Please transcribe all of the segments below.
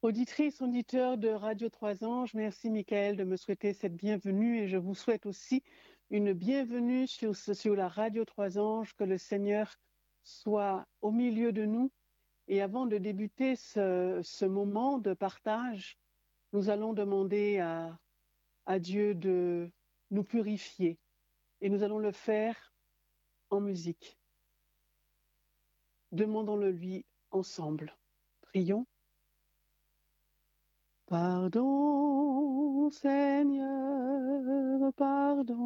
Auditrice, auditeur de Radio Trois Anges, merci Michael de me souhaiter cette bienvenue et je vous souhaite aussi une bienvenue sur, sur la Radio Trois Anges, que le Seigneur soit au milieu de nous. Et avant de débuter ce, ce moment de partage, nous allons demander à, à Dieu de nous purifier et nous allons le faire en musique. Demandons-le lui ensemble. Prions. Pardon, Seigneur, pardon.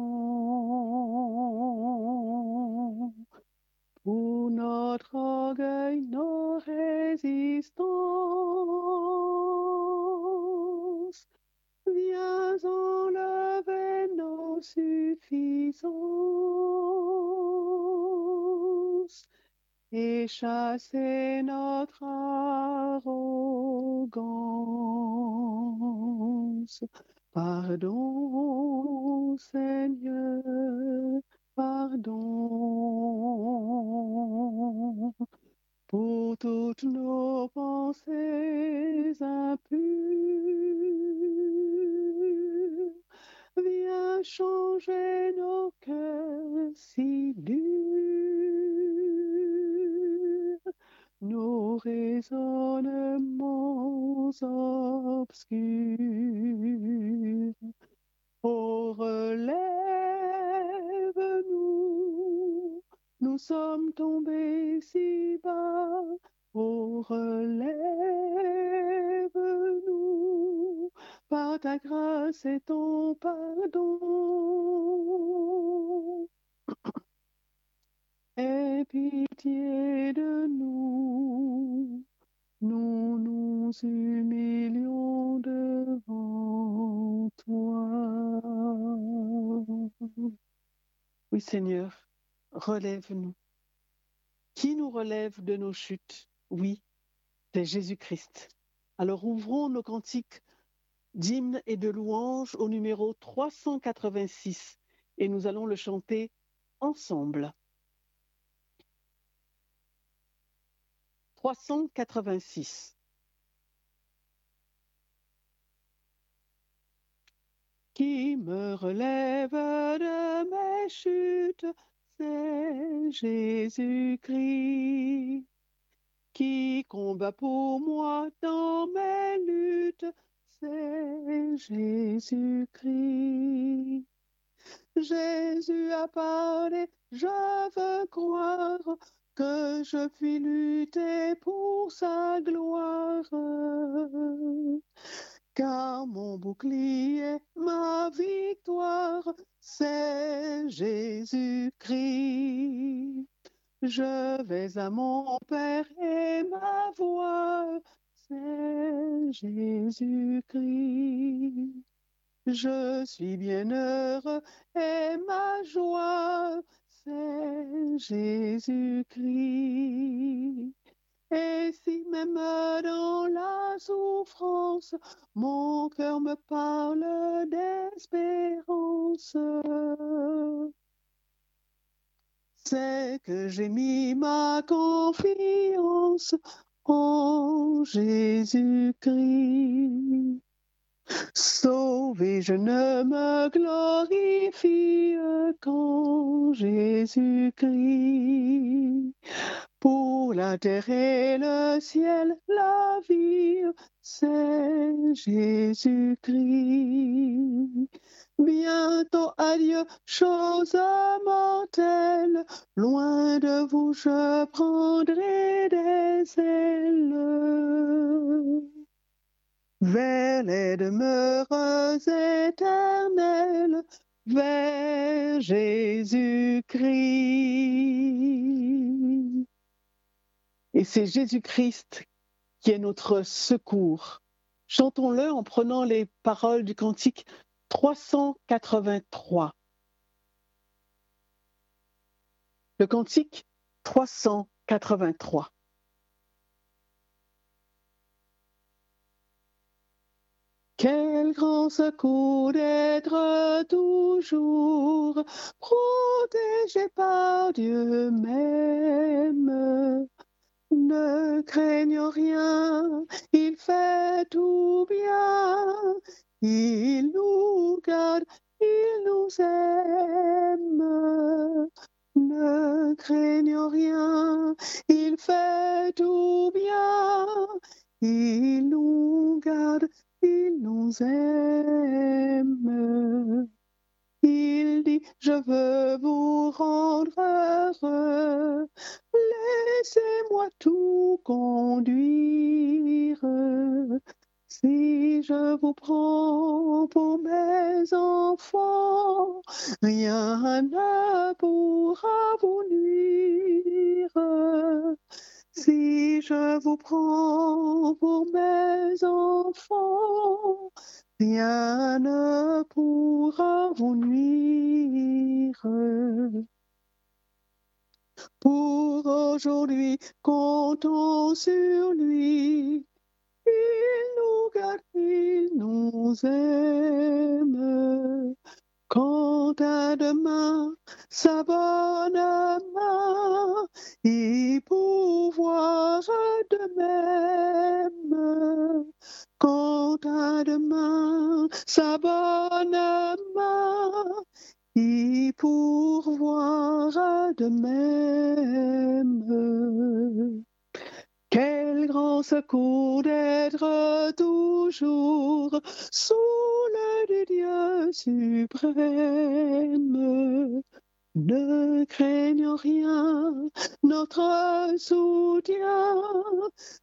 Pour notre orgueil, nos résistances, viens enlever nos suffisances et chasser notre arrogance. Pardon, Seigneur, pardon pour toutes nos pensées impures. Viens changer nos cœurs si durs, nos raisonnements obscurs. Oh, relève-nous, nous sommes tombés si bas. Oh, relève-nous, par ta grâce et ton pardon. Aie pitié de nous, nous nous humilions devant toi. Oui Seigneur, relève-nous. Qui nous relève de nos chutes? Oui, c'est Jésus-Christ. Alors ouvrons nos cantiques d'hymnes et de louanges au numéro 386 et nous allons le chanter ensemble. 386. Qui me relève de mes chutes, c'est Jésus-Christ. Qui combat pour moi dans mes luttes, c'est Jésus-Christ. Jésus a parlé, je veux croire que je puis lutter pour sa gloire. Car mon bouclier, ma victoire, c'est Jésus-Christ. Je vais à mon Père et ma voix, c'est Jésus-Christ. Je suis bien heureux et ma joie, c'est Jésus-Christ. Et si même dans la souffrance, mon cœur me parle d'espérance, c'est que j'ai mis ma confiance en Jésus-Christ. Sauvé, je ne me glorifie qu'en Jésus-Christ. Pour la terre et le ciel, la vie, c'est Jésus-Christ. Bientôt, adieu, chose mortelle, loin de vous, je prendrai des ailes vers les demeures éternelles, vers Jésus-Christ. Et c'est Jésus-Christ qui est notre secours. Chantons-le en prenant les paroles du cantique 383. Le cantique 383. Quel grand secours d'être toujours protégé par Dieu même. Ne craignons rien, il fait tout bien. Il nous garde, il nous aime. Ne craignons rien, il fait tout bien. Il nous garde, il nous aime. Il dit, je veux vous rendre heureux. Laissez-moi tout conduire. Si je vous prends pour mes enfants, rien ne pourra vous nuire. Je vous prends pour mes enfants, rien ne pourra vous nuire. Pour aujourd'hui, comptons sur lui. Il nous garde, il nous aime. Quant à demain, sa bonne main, il pourvoira de même. Quant à demain, sa bonne main, il pourvoira de même. Quel grand secours d'être toujours sous le Dieu suprême. Ne craignons rien, notre soutien,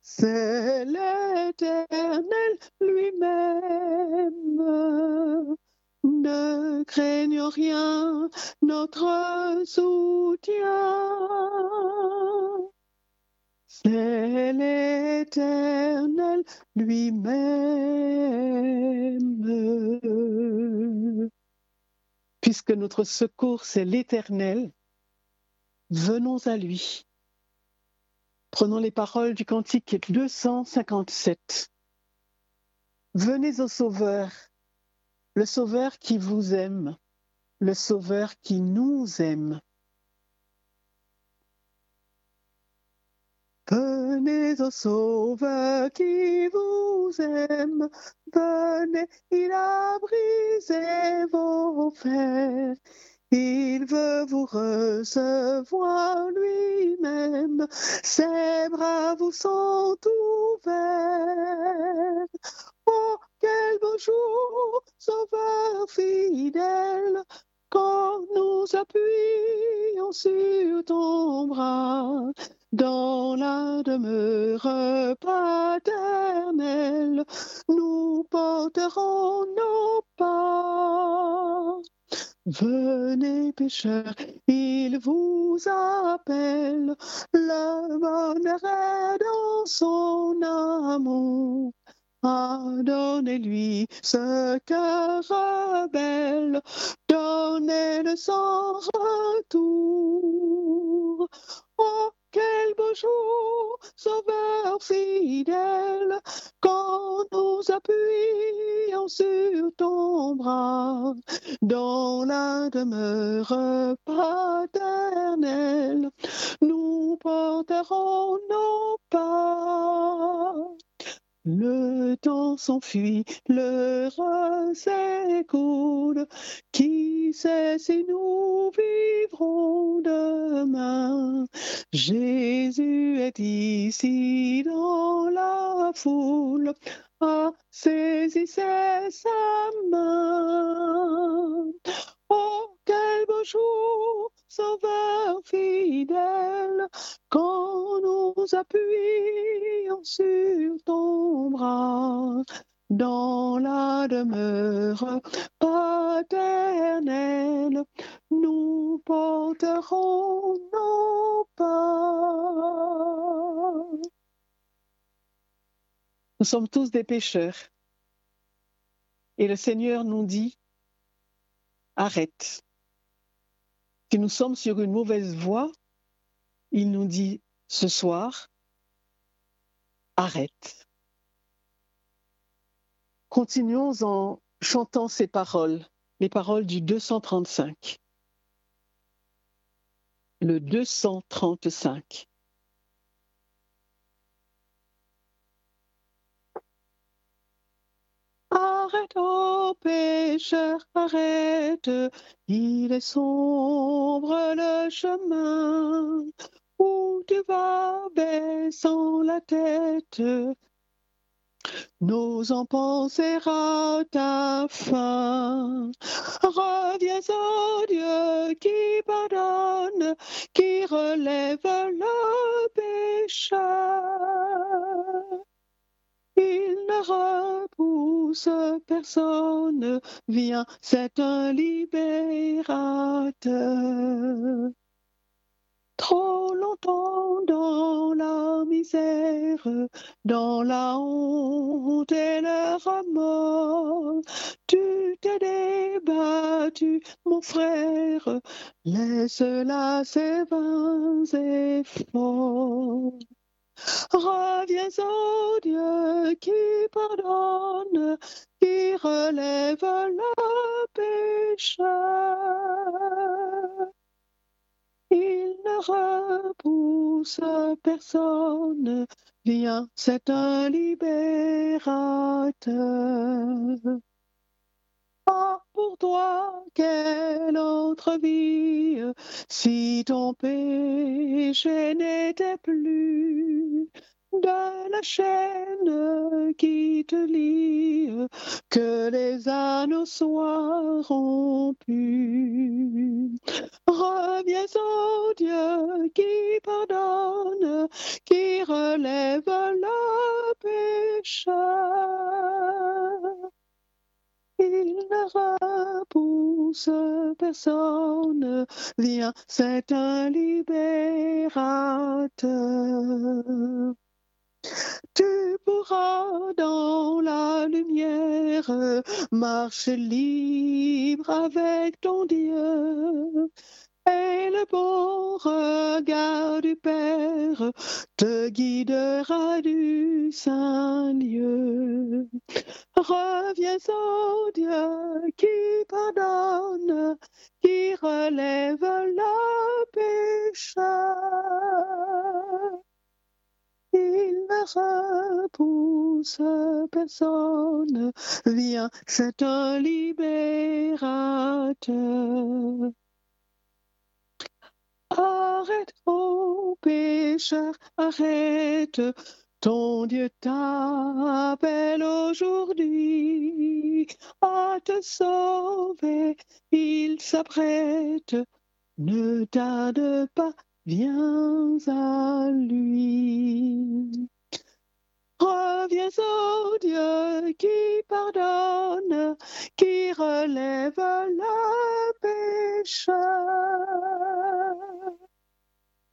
c'est l'Éternel lui-même. Ne craignons rien, notre soutien. C'est l'Éternel lui-même. Puisque notre secours, c'est l'Éternel, venons à lui. Prenons les paroles du cantique 257. Venez au Sauveur, le Sauveur qui vous aime, le Sauveur qui nous aime. Venez au Sauveur qui vous aime, venez, il a brisé vos fers. Il veut vous recevoir lui-même, ses bras vous sont ouverts. Oh, quel beau jour, Sauveur fidèle, quand nous appuyons sur ton bras dans la demeure paternelle, nous porterons nos pas. Venez pécheurs, il vous appelle, le bonheur est dans son amour. Donnez-lui ce cœur rebelle, donnez-le sans retour. Oh, quel beau jour, sauveur fidèle, quand nous appuyons sur ton bras, dans la demeure paternelle, nous porterons nos pas. Le temps s'enfuit, l'heure s'écoule. Qui sait si nous vivrons demain? Jésus est ici dans la foule. Ah, saisissez sa main. Oh, quel beau jour, sauveur fidèle, quand nous appuyons sur ton bras, dans la demeure paternelle, nous porterons nos pas. Nous sommes tous des pécheurs. Et le Seigneur nous dit, arrête. Si nous sommes sur une mauvaise voie, il nous dit ce soir, arrête. Continuons en chantant ces paroles, les paroles du 235. Le 235. Arrête, ô pécheur, arrête, il est sombre le chemin où tu vas baissant la tête, n'osant penser à ta fin. Reviens au Dieu qui pardonne, qui relève le pécheur. Il ne repousse personne, viens, c'est un libérateur. Trop longtemps dans la misère, dans la honte et le remords, tu t'es débattu, mon frère, laisse là ces vains efforts. Reviens au Dieu qui pardonne, qui relève le pécheur. Il ne repousse personne, viens, c'est un libérateur. Pour toi, quelle autre vie, si ton péché n'était plus de la chaîne qui te lie, que les anneaux soient rompus. Reviens au Dieu qui pardonne, qui relève le pécheur. Il ne repousse personne, viens, c'est un libérateur. Tu pourras dans la lumière marcher libre avec ton Dieu. Et le bon regard du Père te guidera du saint lieu. Reviens au Dieu qui pardonne, qui relève le pécheur. Il ne repousse personne, viens, c'est un libérateur. Arrête, ô pécheur, arrête, ton Dieu t'appelle aujourd'hui à te sauver, il s'apprête, ne tarde pas, viens à lui. Reviens au Dieu qui pardonne, qui relève le pécheur.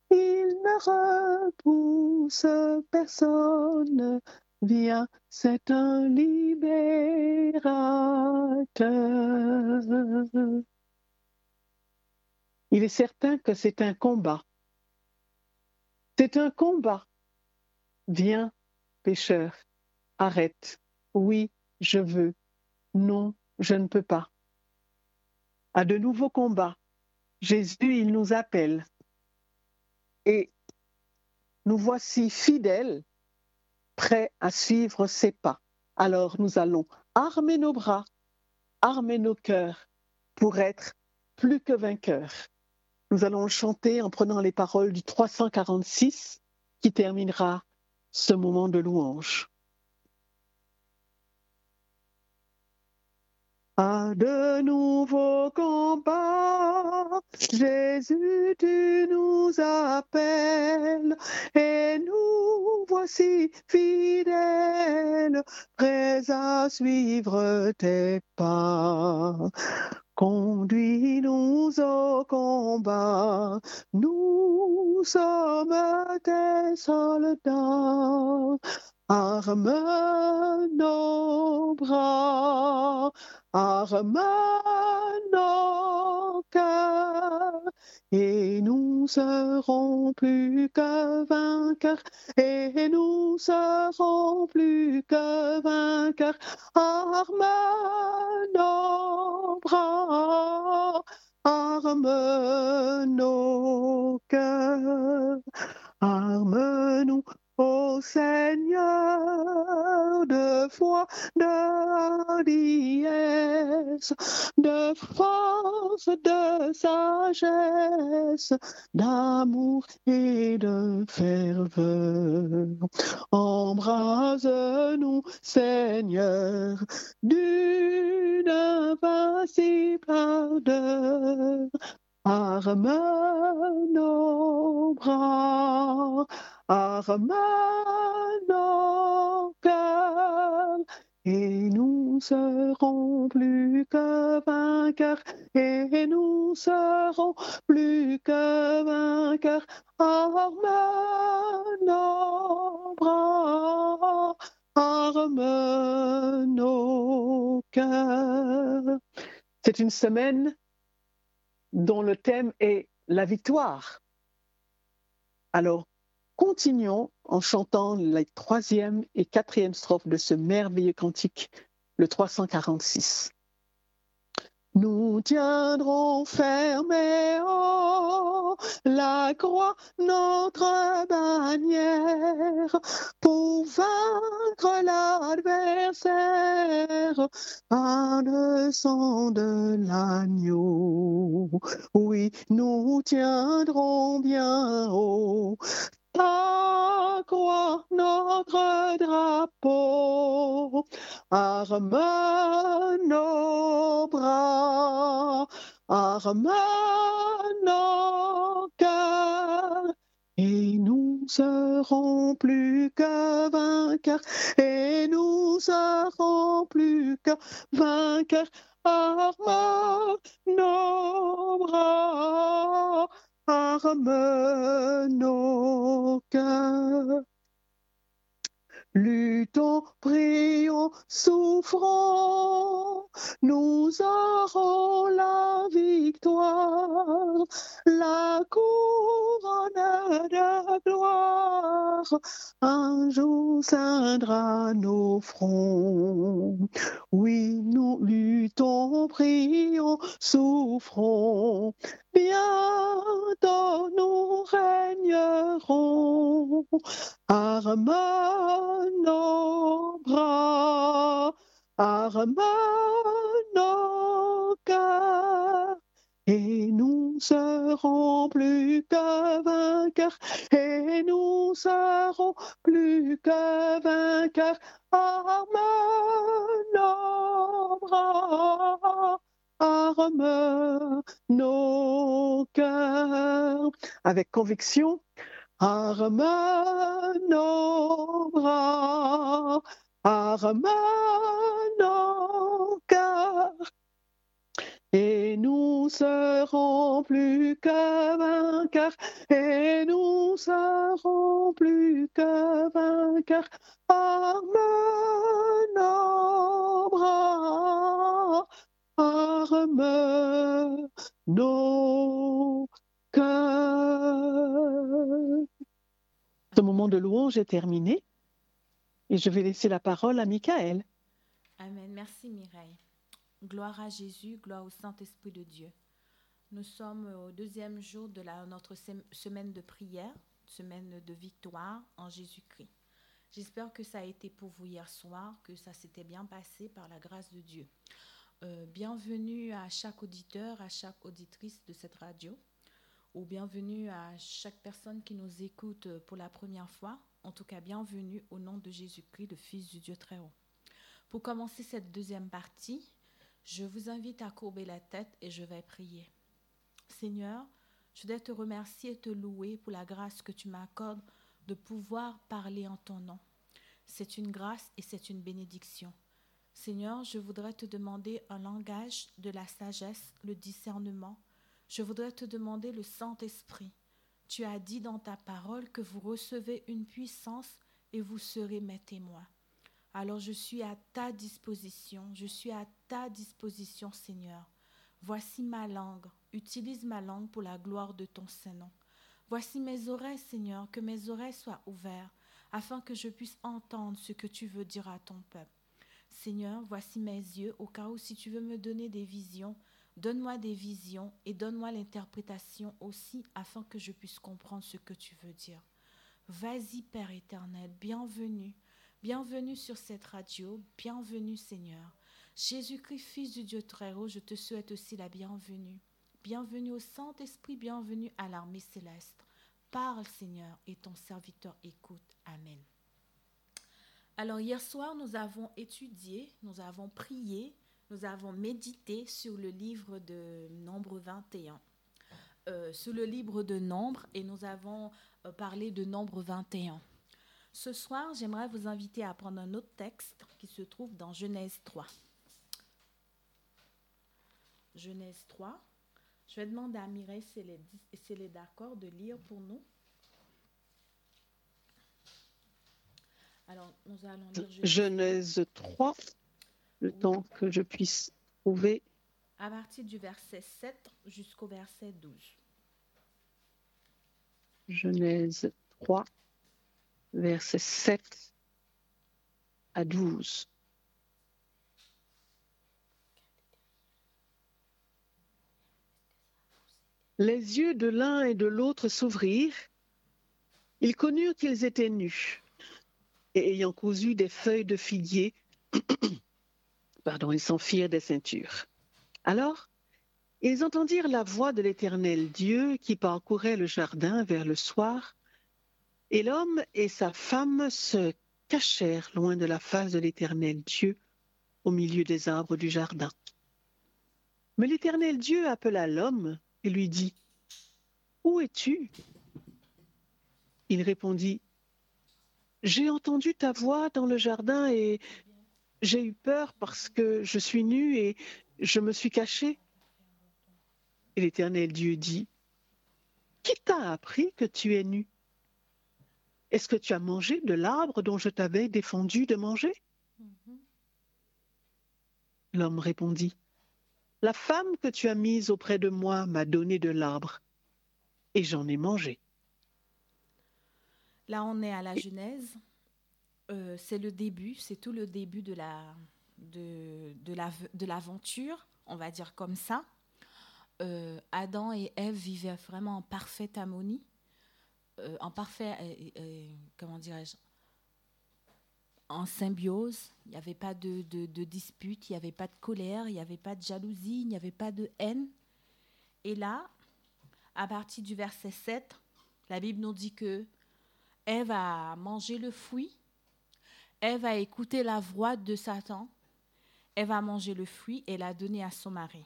Il ne repousse personne, viens, c'est un libérateur. Il est certain que c'est un combat. C'est un combat. Viens, pécheur, arrête. Oui, je veux. Non, je ne peux pas. À de nouveaux combats, Jésus, il nous appelle. Et nous voici fidèles, prêts à suivre ses pas. Alors nous allons armer nos bras, armer nos cœurs pour être plus que vainqueurs. Nous allons chanter en prenant les paroles du 346 qui terminera ce moment de louange. À de nouveaux combats, Jésus, tu nous appelles et nous voici fidèles, prêts à suivre tes pas. Conduis-nous au combat, nous sommes tes soldats. Arme nos bras, arme nos cœurs, et nous serons plus que vainqueurs, et nous serons plus que vainqueurs. Arme nos bras, arme nos cœurs, arme-nous Ô Seigneur, de foi, de liesse, de force, de sagesse, d'amour et de ferveur. Embrase-nous, Seigneur, d'une invincible ardeur. Arme nos bras, arme nos cœurs, et nous serons plus que vainqueurs, et nous serons plus que vainqueurs. Arme nos bras, arme nos cœurs. C'est une semaine dont le thème est la victoire. Alors, continuons en chantant les troisième et quatrième strophes de ce merveilleux cantique, le 346. Nous tiendrons ferme haut la croix, notre bannière, pour vaincre l'adversaire par le sang de l'agneau. Oui, nous tiendrons bien haut croix, notre drapeau, arme nos bras, arme nos cœurs, et nous serons plus que vainqueurs, et nous serons plus que vainqueurs, arme nos bras arme nos cœurs. Luttons, prions, souffrons, nous aurons la victoire, la couronne de gloire, un jour ceindra nos fronts. Oui, nous luttons, prions, souffrons, bientôt nous régnerons, arme bras, arme nos cœurs, et nous serons plus que vainqueurs, et nous serons plus que vainqueurs, arme nos bras, arme nos cœurs, avec conviction, arme nos bras, arme nos cœurs, et nous serons plus que vainqueurs, et nous serons plus que vainqueurs, arme nos bras, arme nos Ce moment de louange est terminé et je vais laisser la parole à Michael. Amen. Merci Mireille. Gloire à Jésus, gloire au Saint-Esprit de Dieu. Nous sommes au deuxième jour de notre semaine de prière, semaine de victoire en Jésus-Christ. J'espère que ça a été pour vous hier soir, que ça s'était bien passé par la grâce de Dieu. Euh, bienvenue à chaque auditeur, à chaque auditrice de cette radio, ou bienvenue à chaque personne qui nous écoute pour la première fois. En tout cas, bienvenue au nom de Jésus-Christ, le Fils du Dieu très haut. Pour commencer cette deuxième partie, je vous invite à courber la tête et je vais prier. Seigneur, je voudrais te remercier et te louer pour la grâce que tu m'accordes de pouvoir parler en ton nom. C'est une grâce et c'est une bénédiction. Seigneur, je voudrais te demander un langage de la sagesse, le discernement. Je voudrais te demander le Saint-Esprit. Tu as dit dans ta parole que vous recevez une puissance et vous serez mes témoins. Alors je suis à ta disposition, je suis à ta disposition, Seigneur. Voici ma langue, utilise ma langue pour la gloire de ton Saint-Nom. Voici mes oreilles, Seigneur, que mes oreilles soient ouvertes, afin que je puisse entendre ce que tu veux dire à ton peuple. Seigneur, voici mes yeux, au cas où si tu veux me donner des visions, donne-moi des visions et donne-moi l'interprétation aussi, afin que je puisse comprendre ce que tu veux dire. Vas-y, Père éternel, bienvenue. Bienvenue sur cette radio, bienvenue Seigneur. Jésus-Christ, Fils du Dieu très haut, je te souhaite aussi la bienvenue. Bienvenue au Saint-Esprit, bienvenue à l'armée céleste. Parle Seigneur et ton serviteur écoute. Amen. Alors hier soir, nous avons étudié, nous avons prié, nous avons médité sur le livre de Nombre 21. Euh, sur le livre de Nombre et nous avons euh, parlé de Nombre 21. Ce soir, j'aimerais vous inviter à prendre un autre texte qui se trouve dans Genèse 3. Genèse 3. Je vais demander à Mireille si elle est, d'accord de lire pour nous. Alors, nous allons lire Genèse 3, le temps que je puisse trouver. À partir du verset 7 jusqu'au verset 12. Genèse 3, verset 7 à 12. Les yeux de l'un et de l'autre s'ouvrirent. Ils connurent qu'ils étaient nus. Et ayant cousu des feuilles de figuier, pardon, ils s'en firent des ceintures. Alors, ils entendirent la voix de l'Éternel Dieu qui parcourait le jardin vers le soir, et l'homme et sa femme se cachèrent loin de la face de l'Éternel Dieu au milieu des arbres du jardin. Mais l'Éternel Dieu appela l'homme et lui dit, Où es-tu? Il répondit, J'ai entendu ta voix dans le jardin et j'ai eu peur parce que je suis nu et je me suis caché. Et l'Éternel Dieu dit, Qui t'a appris que tu es nu Est-ce que tu as mangé de l'arbre dont je t'avais défendu de manger? L'homme répondit, La femme que tu as mise auprès de moi m'a donné de l'arbre, et j'en ai mangé. Là, on est à la Genèse. Euh, c'est le début, c'est tout le début de la de, de l'aventure, on va dire comme ça. Euh, Adam et Ève vivaient vraiment en parfaite harmonie, euh, en parfait, comment dirais-je, en symbiose. Il n'y avait pas de, de, dispute, il n'y avait pas de colère, il n'y avait pas de jalousie, il n'y avait pas de haine. Et là, à partir du verset 7, la Bible nous dit que Ève a mangé le fruit, Ève a écouté la voix de Satan, Ève a mangé le fruit et l'a donné à son mari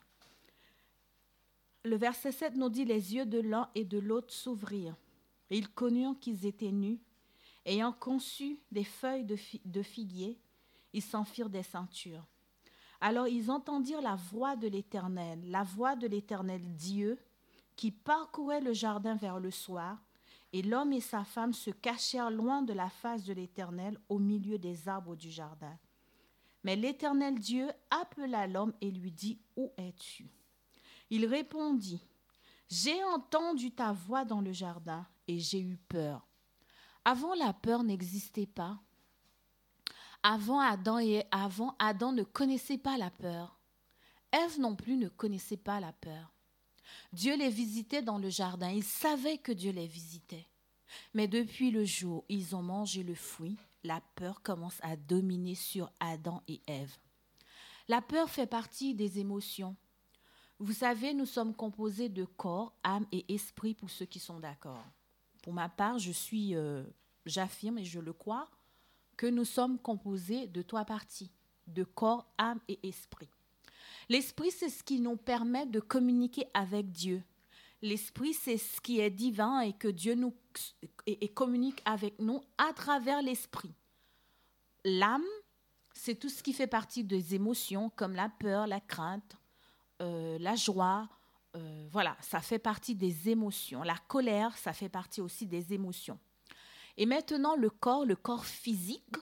le verset 7 nous dit les yeux de l'un et de l'autre s'ouvrirent. Ils connurent qu'ils étaient nus. Ayant conçu des feuilles de, figuier, ils s'en firent des ceintures. Alors ils entendirent la voix de l'Éternel, la voix de l'Éternel Dieu, qui parcourait le jardin vers le soir, et l'homme et sa femme se cachèrent loin de la face de l'Éternel au milieu des arbres du jardin. Mais l'Éternel Dieu appela l'homme et lui dit, Où es-tu? Il répondit, J'ai entendu ta voix dans le jardin et j'ai eu peur. Avant, la peur n'existait pas. Avant Adam et avant Adam ne connaissait pas la peur. Ève non plus ne connaissait pas la peur. Dieu les visitait dans le jardin, ils savaient que Dieu les visitait. Mais depuis le jour où ils ont mangé le fruit, la peur commence à dominer sur Adam et Ève. La peur fait partie des émotions. Vous savez, nous sommes composés de corps, âme et esprit pour ceux qui sont d'accord. Pour ma part, je suis, euh, j'affirme et je le crois, que nous sommes composés de trois parties, de corps, âme et esprit. L'esprit, c'est ce qui nous permet de communiquer avec Dieu. L'esprit, c'est ce qui est divin et que Dieu nous et communique avec nous à travers l'esprit. L'âme, c'est tout ce qui fait partie des émotions comme la peur, la crainte, euh, la joie, euh, voilà, ça fait partie des émotions. La colère, ça fait partie aussi des émotions. Et maintenant, le corps, le corps physique,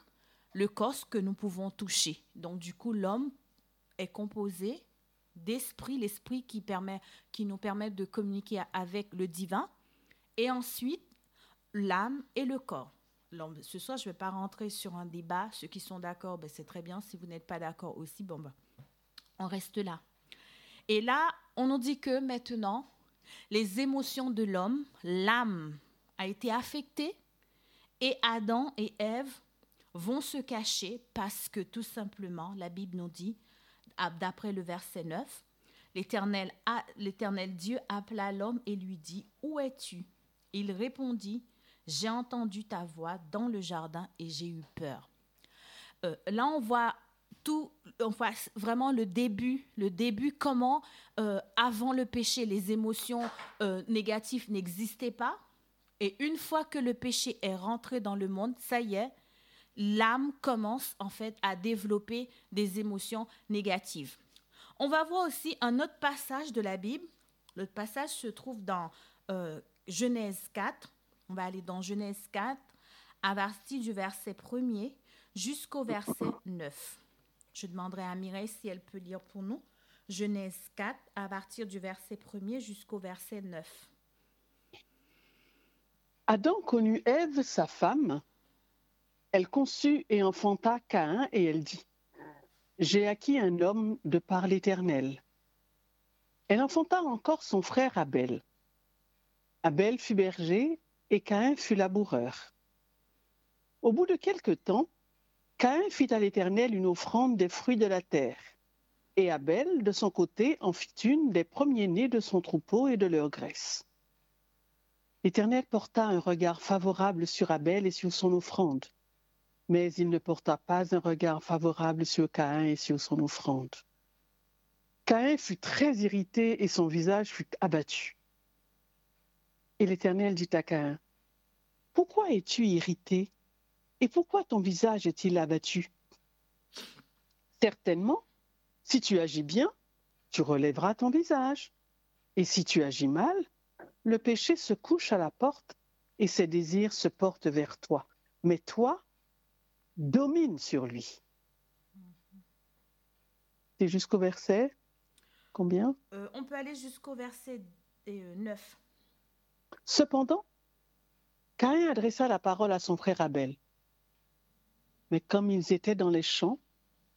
le corps que nous pouvons toucher. Donc, du coup, l'homme est composé d'esprit, l'esprit qui, qui nous permet de communiquer avec le divin. Et ensuite, l'âme et le corps. ce soir, je ne vais pas rentrer sur un débat. Ceux qui sont d'accord, ben, c'est très bien. Si vous n'êtes pas d'accord aussi, bon, ben, on reste là. Et là, on nous dit que maintenant, les émotions de l'homme, l'âme, a été affectée et Adam et Ève vont se cacher parce que tout simplement, la Bible nous dit, d'après le verset 9, l'Éternel, Dieu appela l'homme et lui dit, Où es-tu? Il répondit, J'ai entendu ta voix dans le jardin et j'ai eu peur. Euh, là, on voit tout, on voit vraiment le début, le début, comment euh, avant le péché, les émotions euh, négatives n'existaient pas. Et une fois que le péché est rentré dans le monde, ça y est, l'âme commence en fait à développer des émotions négatives. On va voir aussi un autre passage de la Bible. Le passage se trouve dans euh, Genèse 4. On va aller dans Genèse 4 à partir du verset 1er jusqu'au verset 9. Je demanderai à Mireille si elle peut lire pour nous. Genèse 4 à partir du verset 1er jusqu'au verset 9. Adam connut Ève, sa femme. Elle conçut et enfanta Caïn, et elle dit J'ai acquis un homme de par l'Éternel. Elle enfanta encore son frère Abel. Abel fut berger et Caïn fut laboureur. Au bout de quelque temps, Caïn fit à l'Éternel une offrande des fruits de la terre, et Abel, de son côté, en fit une des premiers-nés de son troupeau et de leur graisse. L'Éternel porta un regard favorable sur Abel et sur son offrande, mais il ne porta pas un regard favorable sur Caïn et sur son offrande. Caïn fut très irrité et son visage fut abattu. Et l'Éternel dit à Caïn, Pourquoi es-tu irrité et pourquoi ton visage est-il abattu? Certainement, si tu agis bien, tu relèveras ton visage. Et si tu agis mal, le péché se couche à la porte et ses désirs se portent vers toi. Mais toi, domine sur lui. C'est jusqu'au verset combien? Euh, On peut aller jusqu'au verset 9. Euh, Cependant, Caïn adressa la parole à son frère Abel. Mais comme ils étaient dans les champs,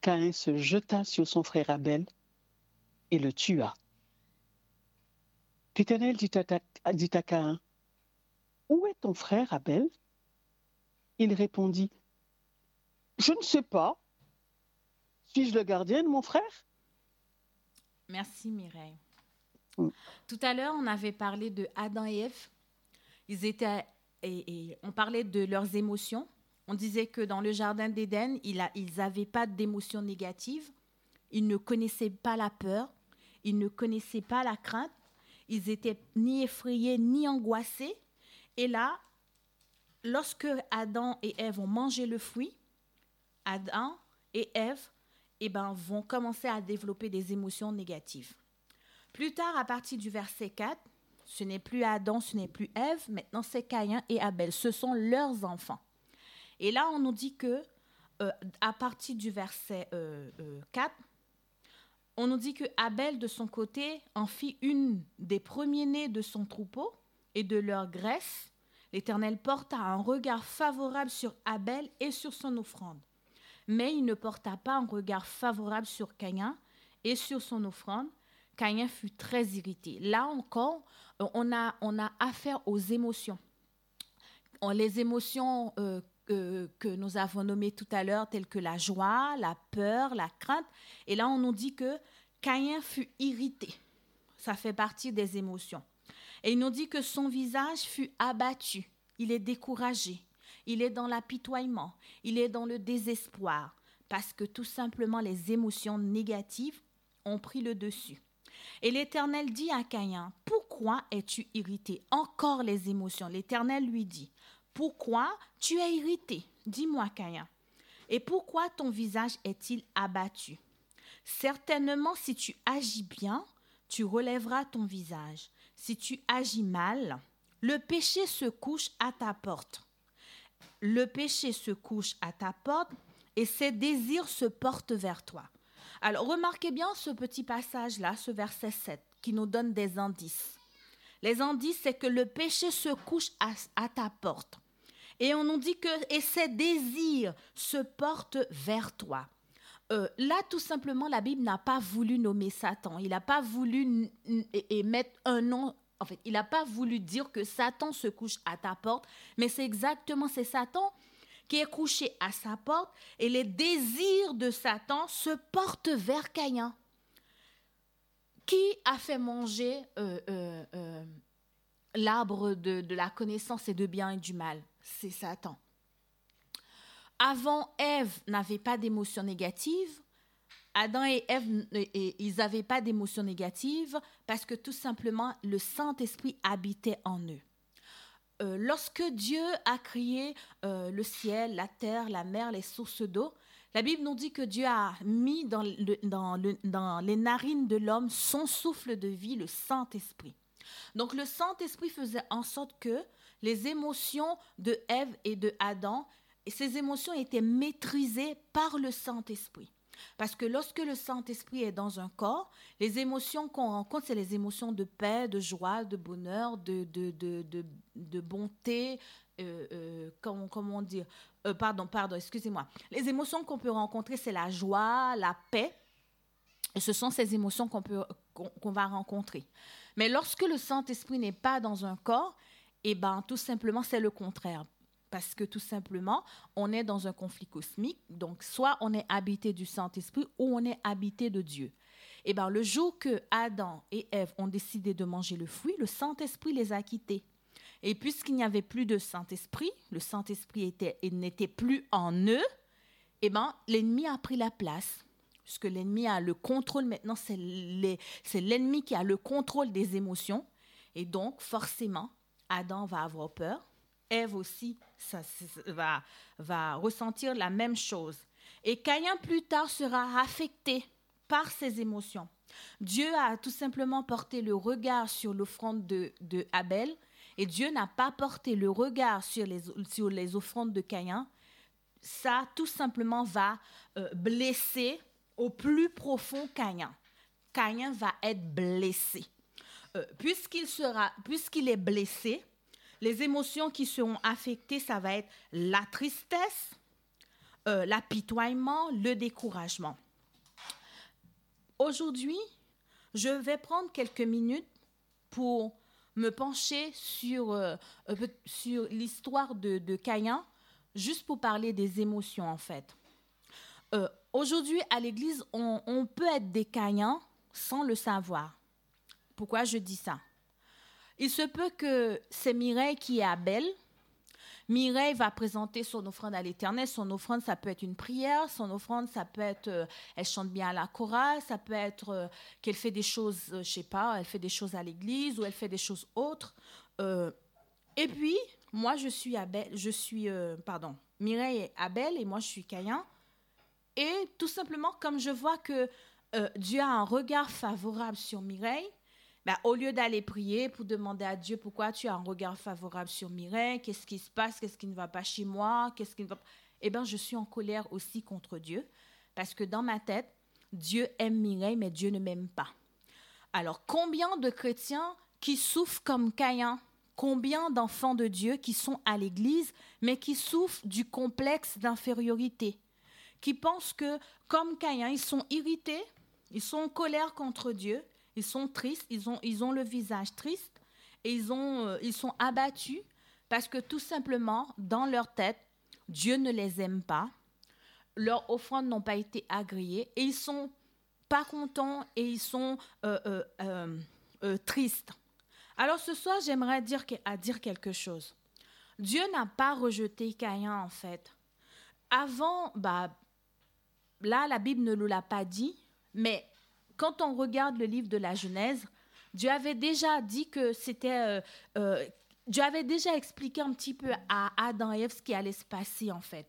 Caïn se jeta sur son frère Abel et le tua. L'Éternel dit à, Caïn, Où est ton frère Abel? Il répondit, Je ne sais pas. Suis-je le gardien de mon frère Merci Mireille. Mm. Tout à l'heure, on avait parlé de Adam et Ève. Ils étaient, et, on parlait de leurs émotions. On disait que dans le jardin d'Éden, ils n'avaient pas d'émotions négatives. Ils ne connaissaient pas la peur. Ils ne connaissaient pas la crainte. Ils étaient ni effrayés ni angoissés. Et là, lorsque Adam et Ève ont mangé le fruit, Adam et Ève eh ben, vont commencer à développer des émotions négatives. Plus tard, à partir du verset 4, ce n'est plus Adam, ce n'est plus Ève, maintenant c'est Caïn et Abel. Ce sont leurs enfants. Et là, on nous dit que euh, à partir du verset 4, euh, euh, on nous dit que Abel, de son côté, en fit une des premiers-nés de son troupeau et de leur graisse. L'Éternel porta un regard favorable sur Abel et sur son offrande. Mais il ne porta pas un regard favorable sur Caïn et sur son offrande. Caïn fut très irrité. Là encore, on a, on a affaire aux émotions. Les émotions euh, que, nous avons nommé tout à l'heure, telles que la joie, la peur, la crainte. Et là, on nous dit que Caïn fut irrité. Ça fait partie des émotions. Et il nous dit que son visage fut abattu. Il est découragé. Il est dans l'apitoiement. Il est dans le désespoir. Parce que tout simplement, les émotions négatives ont pris le dessus. Et l'Éternel dit à Caïn, pourquoi es-tu irrité? Encore les émotions. L'Éternel lui dit, pourquoi tu es irrité? Dis-moi, Caïn. Et pourquoi ton visage est-il abattu? Certainement, si tu agis bien, tu relèveras ton visage. Si tu agis mal, le péché se couche à ta porte. Le péché se couche à ta porte et ses désirs se portent vers toi. Alors remarquez bien ce petit passage-là, ce verset 7, qui nous donne des indices. Les indices, c'est que le péché se couche à ta porte. Et on nous dit que et ses désirs se portent vers toi. Euh, là, tout simplement, la Bible n'a pas voulu nommer Satan. Il n'a pas voulu mettre un nom. En fait, il n'a pas voulu dire que Satan se couche à ta porte, mais c'est exactement c'est Satan qui est couché à sa porte et les désirs de Satan se portent vers Caïn. Qui a fait manger euh, euh, euh, l'arbre de, de la connaissance et de bien et du mal? C'est Satan. Avant, Ève n'avait pas d'émotions négatives. Adam et Ève, ils n'avaient pas d'émotions négatives parce que tout simplement, le Saint-Esprit habitait en eux. Euh, lorsque Dieu a créé euh, le ciel, la terre, la mer, les sources d'eau, la Bible nous dit que Dieu a mis dans, dans les narines de l'homme son souffle de vie, le Saint-Esprit. Donc le Saint-Esprit faisait en sorte que les émotions de Ève et de Adam, ces émotions étaient maîtrisées par le Saint-Esprit. Parce que lorsque le Saint-Esprit est dans un corps, les émotions qu'on rencontre, c'est les émotions de paix, de joie, de bonheur, de, de, bonté, euh, euh, comment, dire, euh, pardon, pardon, excusez-moi. Les émotions qu'on peut rencontrer, c'est la joie, la paix. Et ce sont ces émotions qu'on va rencontrer. Mais lorsque le Saint-Esprit n'est pas dans un corps, eh ben, tout simplement, c'est le contraire parce que tout simplement, on est dans un conflit cosmique. Donc, soit on est habité du Saint-Esprit ou on est habité de Dieu. Et eh bien, le jour que Adam et Ève ont décidé de manger le fruit, le Saint-Esprit les a quittés. Et puisqu'il n'y avait plus de Saint-Esprit, le Saint-Esprit n'était plus en eux, et eh ben, l'ennemi a pris la place. Puisque l'ennemi a le contrôle maintenant, c'est l'ennemi qui a le contrôle des émotions. Et donc, forcément, Adam va avoir peur, Ève aussi ça, va, va ressentir la même chose. Et Caïn plus tard sera affecté par ses émotions. Dieu a tout simplement porté le regard sur l'offrande de, Abel et Dieu n'a pas porté le regard sur les, sur les offrandes de Caïn. Ça, tout simplement, va euh, blesser au plus profond Caïn. Caïn va être blessé. Euh, puisqu'il sera, puisqu'il est blessé, les émotions qui seront affectées, ça va être la tristesse, euh, l'apitoiement, le découragement. Aujourd'hui, je vais prendre quelques minutes pour me pencher sur, euh, euh, sur l'histoire de, de Caïn, juste pour parler des émotions en fait. Aujourd'hui, à l'Église, on, on, peut être des Caïns sans le savoir. Pourquoi je dis ça? Il se peut que c'est Mireille qui est Abel. Mireille va présenter son offrande à l'Éternel. Son offrande, ça peut être une prière. Son offrande, ça peut être, euh, elle chante bien à la chorale. Ça peut être euh, qu'elle fait des choses, je euh, je sais pas, elle fait des choses à l'église ou elle fait des choses autres. et puis, moi, je suis Abel, je suis, pardon, Mireille est Abel et moi, je suis Caïn. Et tout simplement, comme je vois que Dieu a un regard favorable sur Mireille, bah, au lieu d'aller prier pour demander à Dieu pourquoi tu as un regard favorable sur Mireille, qu'est-ce qui se passe, qu'est-ce qui ne va pas chez moi, qu'est-ce qui ne va Eh bien, je suis en colère aussi contre Dieu parce que dans ma tête, Dieu aime Mireille, mais Dieu ne m'aime pas. Alors, combien de chrétiens qui souffrent comme Caïn Combien d'enfants de Dieu qui sont à l'église, mais qui souffrent du complexe d'infériorité Qui pensent que, comme Caïn, ils sont irrités, ils sont en colère contre Dieu, ils sont tristes, ils ont, ils ont le visage triste et ils, ont, euh, ils sont abattus parce que tout simplement, dans leur tête, Dieu ne les aime pas, leurs offrandes n'ont pas été agréées et ils sont pas contents et ils sont euh, euh, tristes. Alors ce soir, j'aimerais dire, à dire quelque chose. Dieu n'a pas rejeté Caïn en fait. Avant, bah, là, la Bible ne nous l'a pas dit, mais quand on regarde le livre de la Genèse, Dieu avait déjà dit que c'était... Euh, euh, Dieu avait déjà expliqué un petit peu à Adam et Ève ce qui allait se passer en fait.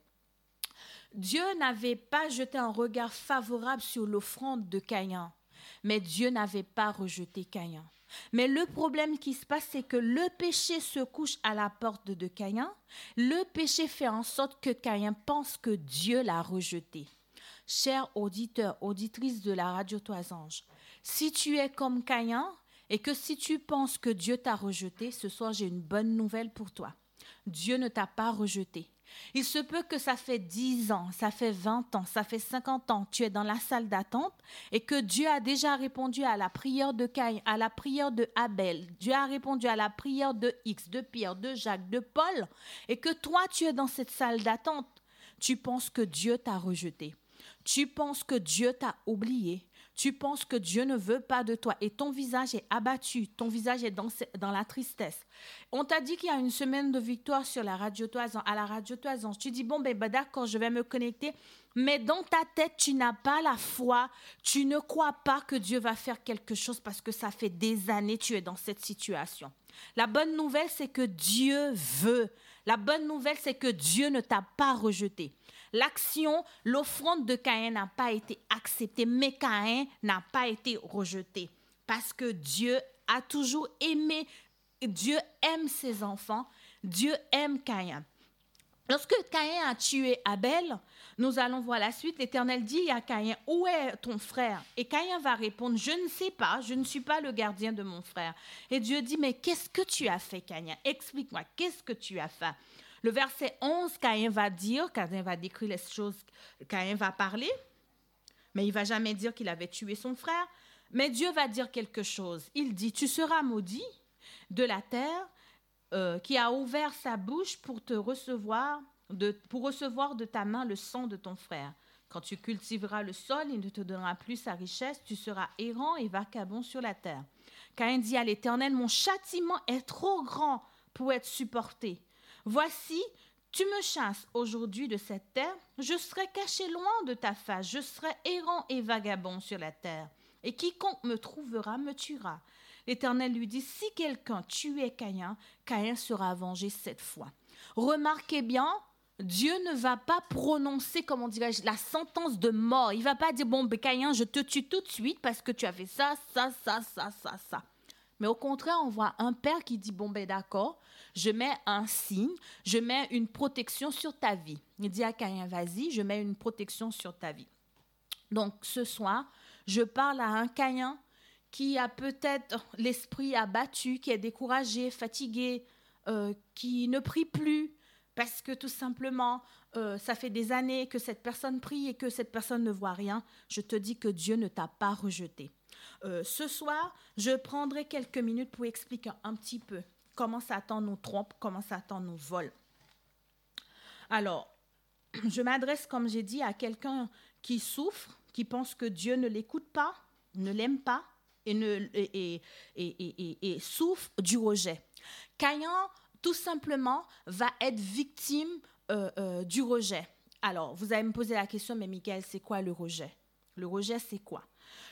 Dieu n'avait pas jeté un regard favorable sur l'offrande de Caïn, mais Dieu n'avait pas rejeté Caïn. Mais le problème qui se passe, c'est que le péché se couche à la porte de Caïn. Le péché fait en sorte que Caïn pense que Dieu l'a rejeté. Cher auditeur, auditrice de la radio Toisange, si tu es comme Caïn et que si tu penses que Dieu t'a rejeté, ce soir j'ai une bonne nouvelle pour toi. Dieu ne t'a pas rejeté. Il se peut que ça fait 10 ans, ça fait 20 ans, ça fait 50 ans, tu es dans la salle d'attente et que Dieu a déjà répondu à la prière de Caïn, à la prière de Abel, Dieu a répondu à la prière de X, de Pierre, de Jacques, de Paul et que toi tu es dans cette salle d'attente. Tu penses que Dieu t'a rejeté. Tu penses que Dieu t'a oublié. Tu penses que Dieu ne veut pas de toi et ton visage est abattu, ton visage est dans, dans la tristesse. On t'a dit qu'il y a une semaine de victoire sur la radio Toison, à la radio Toison. Tu dis, bon, ben, ben, d'accord, je vais me connecter. Mais dans ta tête, tu n'as pas la foi. Tu ne crois pas que Dieu va faire quelque chose parce que ça fait des années que tu es dans cette situation. La bonne nouvelle, c'est que Dieu veut. La bonne nouvelle, c'est que Dieu ne t'a pas rejeté. L'action, l'offrande de Caïn n'a pas été acceptée, mais Caïn n'a pas été rejeté. Parce que Dieu a toujours aimé, Dieu aime ses enfants, Dieu aime Caïn. Lorsque Caïn a tué Abel, nous allons voir la suite. L'Éternel dit à Caïn, où est ton frère? Et Caïn va répondre, je ne sais pas, je ne suis pas le gardien de mon frère. Et Dieu dit, mais qu'est-ce que tu as fait, Caïn? Explique-moi, qu'est-ce que tu as fait? Le verset 11, Caïn va dire, Caïn va décrire les choses, Caïn va parler, mais il va jamais dire qu'il avait tué son frère. Mais Dieu va dire quelque chose. Il dit, tu seras maudit de la terre euh, qui a ouvert sa bouche pour te recevoir, pour recevoir de ta main le sang de ton frère. Quand tu cultiveras le sol, il ne te donnera plus sa richesse, tu seras errant et vacabond sur la terre. Caïn dit à l'Éternel, mon châtiment est trop grand pour être supporté. Voici, tu me chasses aujourd'hui de cette terre, je serai caché loin de ta face, je serai errant et vagabond sur la terre, et quiconque me trouvera me tuera. L'Éternel lui dit, si quelqu'un tuait Caïn, Caïn sera vengé cette fois. Remarquez bien, Dieu ne va pas prononcer, comment dirais-je, la sentence de mort. Il va pas dire, bon, ben, Caïn, je te tue tout de suite parce que tu as fait ça, ça, ça, ça, ça, ça. Mais au contraire, on voit un père qui dit, bon, ben d'accord, je mets un signe, je mets une protection sur ta vie. Il dit à Caïn, vas-y, je mets une protection sur ta vie. Donc ce soir, je parle à un Caïn qui a peut-être l'esprit abattu, qui est découragé, fatigué, euh, qui ne prie plus, parce que tout simplement, euh, ça fait des années que cette personne prie et que cette personne ne voit rien. Je te dis que Dieu ne t'a pas rejeté. Euh, ce soir, je prendrai quelques minutes pour expliquer un petit peu comment Satan nous trompe, comment Satan nous vole. Alors, je m'adresse, comme j'ai dit, à quelqu'un qui souffre, qui pense que Dieu ne l'écoute pas, ne l'aime pas et, souffre du rejet. Caïn, tout simplement, va être victime euh, euh, du rejet. Alors, vous allez me poser la question, mais Michael, c'est quoi le rejet? Le rejet, c'est quoi?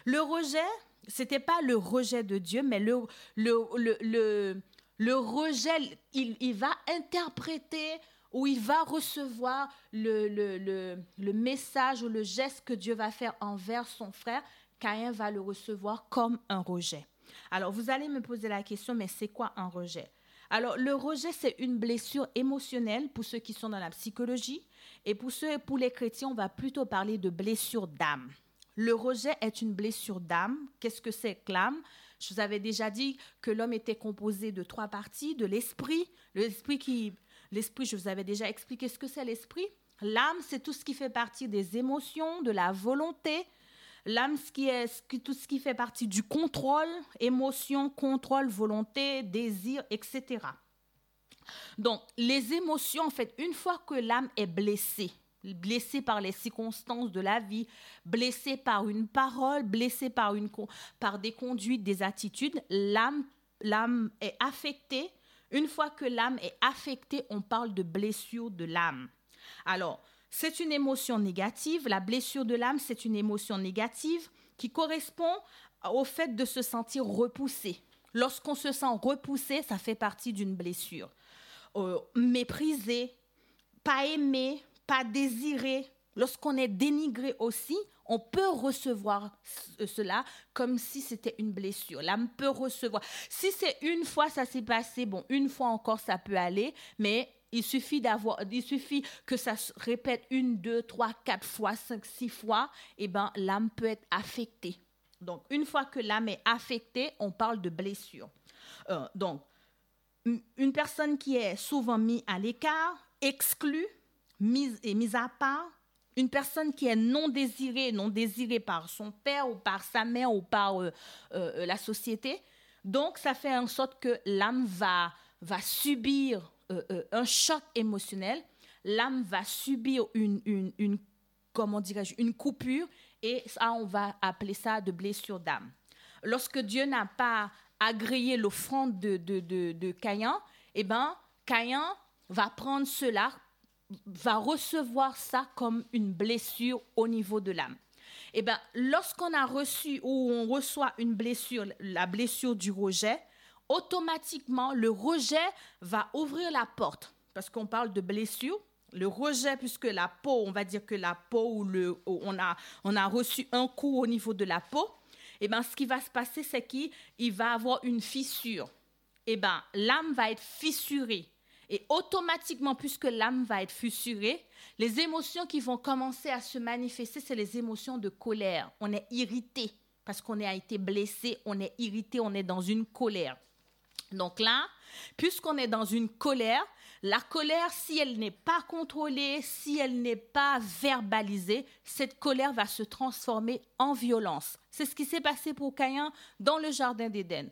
Le rejet, c'était pas le rejet de Dieu, mais le, le, le, le rejet, il, va interpréter ou il va recevoir le, le, message ou le geste que Dieu va faire envers son frère. Caïn va le recevoir comme un rejet. Alors, vous allez me poser la question, mais c'est quoi un rejet? Alors, le rejet, c'est une blessure émotionnelle pour ceux qui sont dans la psychologie. Et pour ceux, pour les chrétiens, on va plutôt parler de blessure d'âme. Le rejet est une blessure d'âme. Qu'est-ce que c'est que l'âme? Je vous avais déjà dit que l'homme était composé de trois parties, de l'esprit, l'esprit qui l'esprit, je vous avais déjà expliqué ce que c'est l'esprit. L'âme, c'est tout ce qui fait partie des émotions, de la volonté. L'âme, c'est tout ce qui fait partie du contrôle, émotion, contrôle, volonté, désir, etc. Donc, les émotions, en fait, une fois que l'âme est blessée, blessé par les circonstances de la vie, blessé par une parole, blessé par, une, par des conduites, des attitudes, l'âme, est affectée. Une fois que l'âme est affectée, on parle de blessure de l'âme. Alors, c'est une émotion négative. La blessure de l'âme, c'est une émotion négative qui correspond au fait de se sentir repoussé. Lorsqu'on se sent repoussé, ça fait partie d'une blessure. Euh, méprisé, pas aimé, pas désiré, lorsqu'on est dénigré aussi, on peut recevoir cela comme si c'était une blessure. L'âme peut recevoir. Si c'est une fois ça s'est passé, bon, une fois encore ça peut aller, mais il suffit d'avoir, il suffit que ça se répète une, deux, trois, quatre fois, cinq, six fois, et eh ben l'âme peut être affectée. Donc une fois que l'âme est affectée, on parle de blessure. Euh, donc une personne qui est souvent mise à l'écart, exclue, mise, est mise à part, une personne qui est non désirée, non désirée par son père ou par sa mère ou par euh, euh, la société. Donc, ça fait en sorte que l'âme va, va subir euh, un choc émotionnel, l'âme va subir une, une, une comment dirais-je, une coupure, et ça, on va appeler ça de blessure d'âme. Lorsque Dieu n'a pas agréé l'offrande de, de, de, de Caïn, eh ben, Caïn va prendre cela va recevoir ça comme une blessure au niveau de l'âme. Eh bien, lorsqu'on a reçu ou on reçoit une blessure, la blessure du rejet, automatiquement, le rejet va ouvrir la porte. Parce qu'on parle de blessure, le rejet, puisque la peau, on va dire que la peau, ou le, on, a, on a reçu un coup au niveau de la peau, eh bien, ce qui va se passer, c'est qu'il va avoir une fissure. Eh bien, l'âme va être fissurée. Et automatiquement, puisque l'âme va être fissurée, les émotions qui vont commencer à se manifester, c'est les émotions de colère. On est irrité parce qu'on a été blessé, on est irrité, on est dans une colère. Donc là, puisqu'on est dans une colère, la colère, si elle n'est pas contrôlée, si elle n'est pas verbalisée, cette colère va se transformer en violence. C'est ce qui s'est passé pour Caïn dans le jardin d'Éden.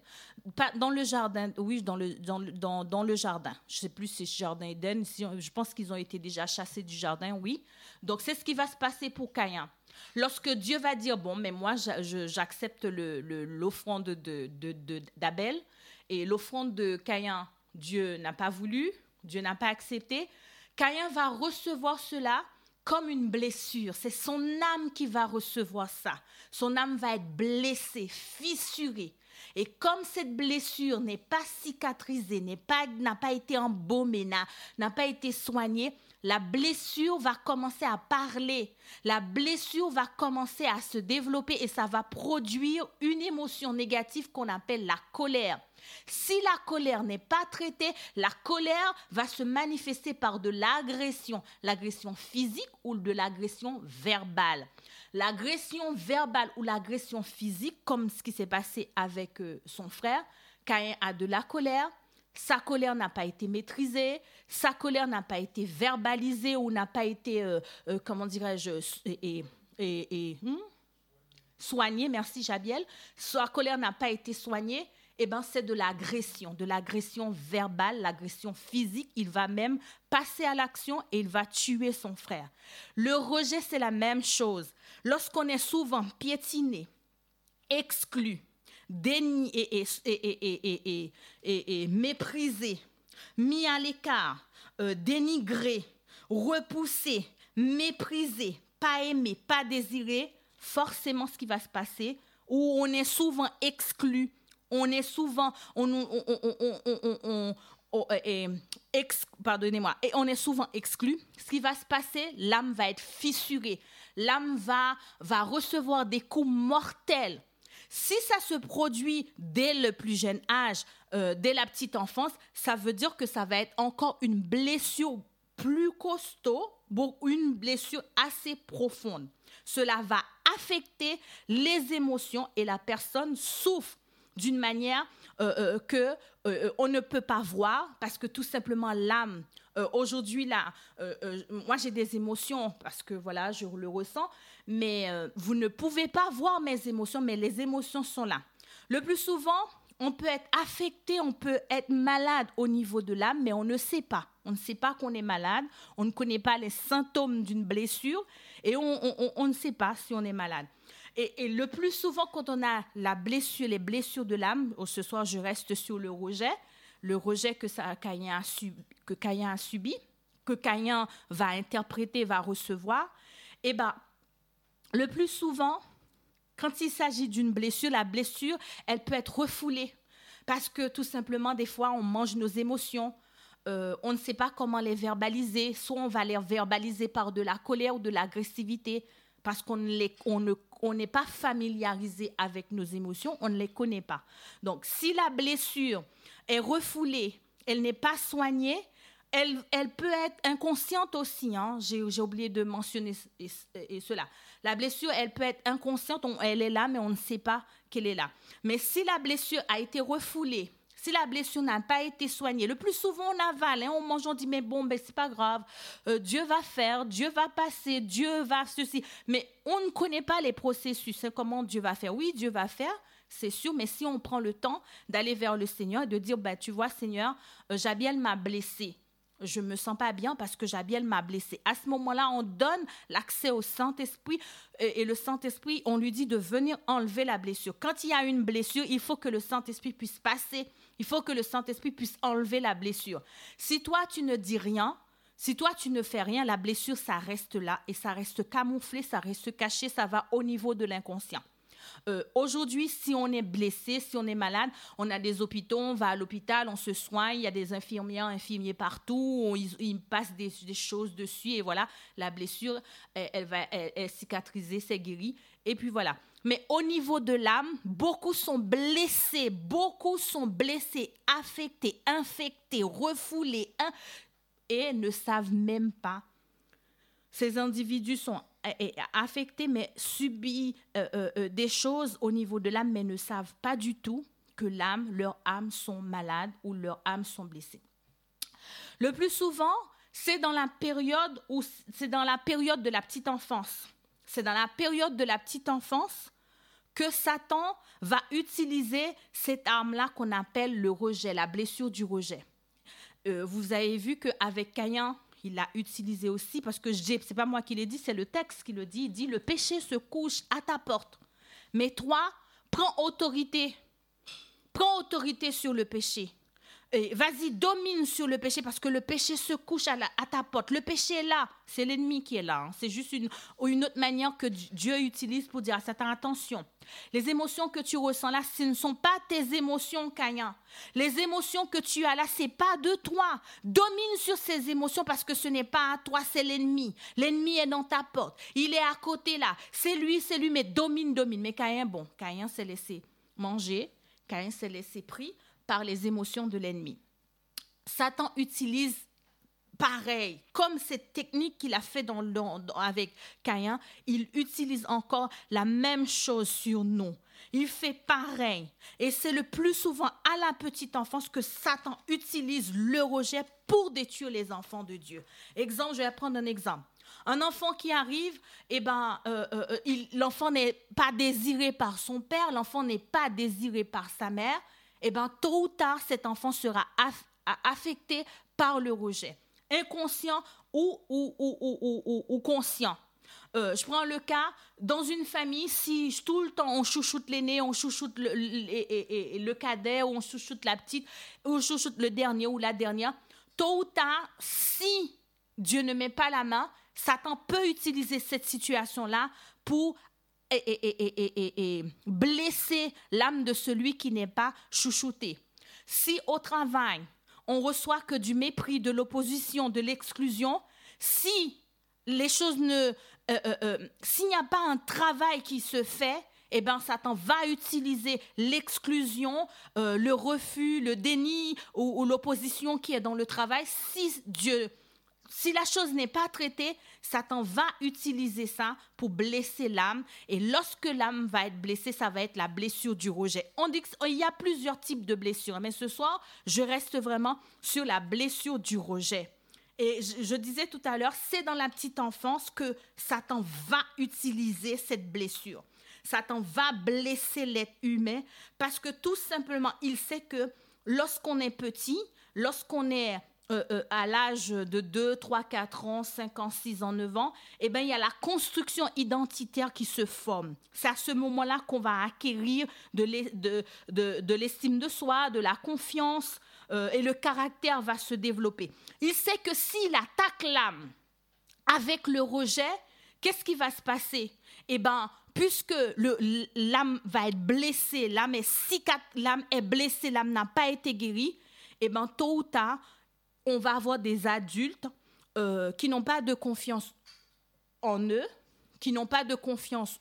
Dans le jardin, oui, dans le, dans, dans, le jardin. Je ne sais plus si c'est jardin d'Éden. je pense qu'ils ont été déjà chassés du jardin, oui. Donc c'est ce qui va se passer pour Caïn. Lorsque Dieu va dire, bon, mais moi, j'accepte l'offrande d'Abel et l'offrande de Caïn, Dieu n'a pas voulu, Dieu n'a pas accepté, Caïn va recevoir cela comme une blessure. C'est son âme qui va recevoir ça. Son âme va être blessée, fissurée. Et comme cette blessure n'est pas cicatrisée, n'a pas, pas été embaumée, n'a pas été soignée, la blessure va commencer à parler, la blessure va commencer à se développer et ça va produire une émotion négative qu'on appelle la colère. Si la colère n'est pas traitée, la colère va se manifester par de l'agression, l'agression physique ou de l'agression verbale. L'agression verbale ou l'agression physique, comme ce qui s'est passé avec euh, son frère, Caïn a de la colère, sa colère n'a pas été maîtrisée, sa colère n'a pas été verbalisée ou n'a pas été, euh, euh, comment dirais-je, et, hmm? soignée, merci Jabiel, sa colère n'a pas été soignée, eh ben, c'est de l'agression, de l'agression verbale, l'agression physique. Il va même passer à l'action et il va tuer son frère. Le rejet, c'est la même chose. Lorsqu'on est souvent piétiné, exclu, déni et, et, méprisé, mis à l'écart, euh, dénigré, repoussé, méprisé, pas aimé, pas désiré, forcément ce qui va se passer, où on est souvent exclu, on est souvent, on, on, pardonnez-moi, et on est souvent exclu. Ce qui va se passer, l'âme va être fissurée, l'âme va, va recevoir des coups mortels. Si ça se produit dès le plus jeune âge, euh, dès la petite enfance, ça veut dire que ça va être encore une blessure plus costaud, une blessure assez profonde. Cela va affecter les émotions et la personne souffre d'une manière euh, euh, que euh, on ne peut pas voir parce que tout simplement l'âme aujourd'hui là moi j'ai des émotions parce que voilà je le ressens mais vous ne pouvez pas voir mes émotions mais les émotions sont là le plus souvent on peut être affecté, on peut être malade au niveau de l'âme, mais on ne sait pas. On ne sait pas qu'on est malade, on ne connaît pas les symptômes d'une blessure et on, ne sait pas si on est malade. Et, le plus souvent, quand on a la blessure, les blessures de l'âme, oh, ce soir je reste sur le rejet, le rejet que, ça, Caïn a subi, que Caïn a subi, que Caïn va interpréter, va recevoir, eh ben, le plus souvent, quand il s'agit d'une blessure, la blessure, elle peut être refoulée. Parce que tout simplement, des fois, on mange nos émotions, euh, on ne sait pas comment les verbaliser. Soit on va les verbaliser par de la colère ou de l'agressivité, parce qu'on n'est pas familiarisé avec nos émotions, on ne les connaît pas. Donc, si la blessure est refoulée, elle n'est pas soignée, elle, peut être inconsciente aussi. Hein. J'ai oublié de mentionner cela. La blessure, elle peut être inconsciente, elle est là, mais on ne sait pas qu'elle est là. Mais si la blessure a été refoulée, si la blessure n'a pas été soignée, le plus souvent on avale, hein, on mange, on dit mais bon, ben c'est pas grave, euh, Dieu va faire, Dieu va passer, Dieu va ceci. Mais on ne connaît pas les processus, hein, comment Dieu va faire? Oui, Dieu va faire, c'est sûr, mais si on prend le temps d'aller vers le Seigneur et de dire, ben, tu vois, Seigneur, euh, Jabiel m'a blessé je me sens pas bien parce que Jabiel m'a blessé. À ce moment-là, on donne l'accès au Saint-Esprit et, le Saint-Esprit, on lui dit de venir enlever la blessure. Quand il y a une blessure, il faut que le Saint-Esprit puisse passer. Il faut que le Saint-Esprit puisse enlever la blessure. Si toi, tu ne dis rien, si toi, tu ne fais rien, la blessure, ça reste là et ça reste camouflé, ça reste caché, ça va au niveau de l'inconscient. Euh, aujourd'hui, si on est blessé, si on est malade, on a des hôpitaux, on va à l'hôpital, on se soigne, il y a des infirmières, infirmiers partout, ils, passent des, choses dessus et voilà, la blessure, elle, va elle, cicatriser, c'est guéri. Et puis voilà. Mais au niveau de l'âme, beaucoup sont blessés, beaucoup sont blessés, affectés, infectés, refoulés et ne savent même pas. Ces individus sont affectés, mais euh, euh, euh, des choses au niveau de l'âme, mais ne savent pas du tout que l'âme, leur âme sont malades ou leur âme sont blessées. Le plus souvent, c'est dans la période où c'est dans la période de la petite enfance. C'est dans la période de la petite enfance que Satan va utiliser cette arme-là qu'on appelle le rejet, la blessure du rejet. vous avez vu qu'avec Caïn, il l'a utilisé aussi parce que ce n'est pas moi qui l'ai dit, c'est le texte qui le dit. Il dit le péché se couche à ta porte. Mais toi, prends autorité. Prends autorité sur le péché. Vas-y, domine sur le péché parce que le péché se couche à, ta porte. Le péché est là. C'est l'ennemi qui est là. Hein. C'est juste une, une autre manière que Dieu utilise pour dire à Satan attention. Les émotions que tu ressens là, ce ne sont pas tes émotions, Caïn. Les émotions que tu as là, ce n'est pas de toi. Domine sur ces émotions parce que ce n'est pas à toi, c'est l'ennemi. L'ennemi est dans ta porte. Il est à côté là. C'est lui, c'est lui, mais domine, domine. Mais Caïn, bon, Caïn s'est laissé manger. Caïn s'est laissé pris par les émotions de l'ennemi. Satan utilise pareil, comme cette technique qu'il a fait dans, avec Caïn, il utilise encore la même chose sur nous. Il fait pareil. Et c'est le plus souvent à la petite enfance que Satan utilise le rejet pour détruire les enfants de Dieu. Exemple, je vais prendre un exemple. Un enfant qui arrive, eh ben, euh, euh, euh, l'enfant n'est pas désiré par son père, l'enfant n'est pas désiré par sa mère eh bien, tôt ou tard, cet enfant sera affecté par le rejet, inconscient ou, ou, conscient. Euh, je prends le cas, dans une famille, si tout le temps on chouchoute l'aîné, on chouchoute le, cadet, ou on chouchoute la petite, ou on chouchoute le dernier ou la dernière, tôt ou tard, si Dieu ne met pas la main, Satan peut utiliser cette situation-là pour et, blesser l'âme de celui qui n'est pas chouchouté. Si au travail, on reçoit que du mépris, de l'opposition, de l'exclusion, si les choses ne... Euh, euh, euh, s'il n'y a pas un travail qui se fait, eh bien, Satan va utiliser l'exclusion, le refus, le déni ou l'opposition qui est dans le travail. Si Dieu si la chose n'est pas traitée, Satan va utiliser ça pour blesser l'âme. Et lorsque l'âme va être blessée, ça va être la blessure du rejet. On dit qu'il y a plusieurs types de blessures, mais ce soir, je reste vraiment sur la blessure du rejet. Et je, disais tout à l'heure, c'est dans la petite enfance que Satan va utiliser cette blessure. Satan va blesser l'être humain parce que tout simplement, il sait que lorsqu'on est petit, lorsqu'on est euh, euh, à l'âge de 2, 3, 4 ans, 5 ans, 6 ans, 9 ans, eh ben, il y a la construction identitaire qui se forme. C'est à ce moment-là qu'on va acquérir de l'estime de, soi, de la confiance, euh, et le caractère va se développer. Il sait que s'il attaque l'âme avec le rejet, qu'est-ce qui va se passer? Eh bien, puisque l'âme va être blessée, l'âme est, est blessée, l'âme n'a pas été guérie, eh bien, tôt ou tard, on va avoir des adultes euh, qui n'ont pas de confiance en eux, qui n'ont pas de confiance,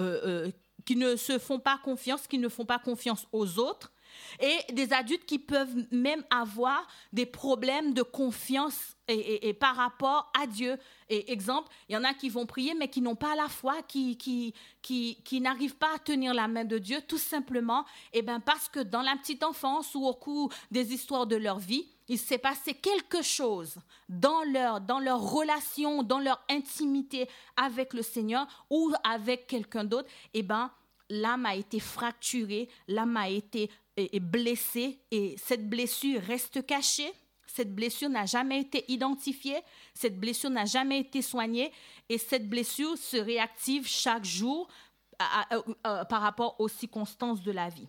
euh, euh, qui ne se font pas confiance, qui ne font pas confiance aux autres. Et des adultes qui peuvent même avoir des problèmes de confiance et, par rapport à Dieu. Et exemple, il y en a qui vont prier mais qui n'ont pas la foi, qui, qui, qui, n'arrivent pas à tenir la main de Dieu, tout simplement et eh ben parce que dans la petite enfance ou au cours des histoires de leur vie, il s'est passé quelque chose dans leur, dans leur relation, dans leur intimité avec le Seigneur ou avec quelqu'un d'autre, et eh ben, l'âme a été fracturée, l'âme a été blessée et cette blessure reste cachée. Cette blessure n'a jamais été identifiée, cette blessure n'a jamais été soignée et cette blessure se réactive chaque jour euh, par rapport aux circonstances de la vie.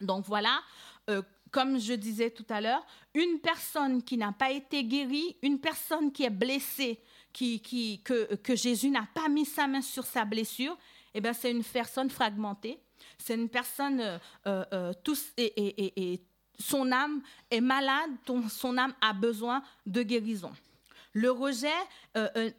Donc voilà, euh, comme je disais tout à l'heure, une personne qui n'a pas été guérie, une personne qui est blessée, qui, qui, que, que Jésus n'a pas mis sa main sur sa blessure, eh bien, c'est une personne fragmentée. C'est une personne, euh, euh, euh et, et, et, son âme est malade, son âme a besoin de guérison. Le rejet, euh,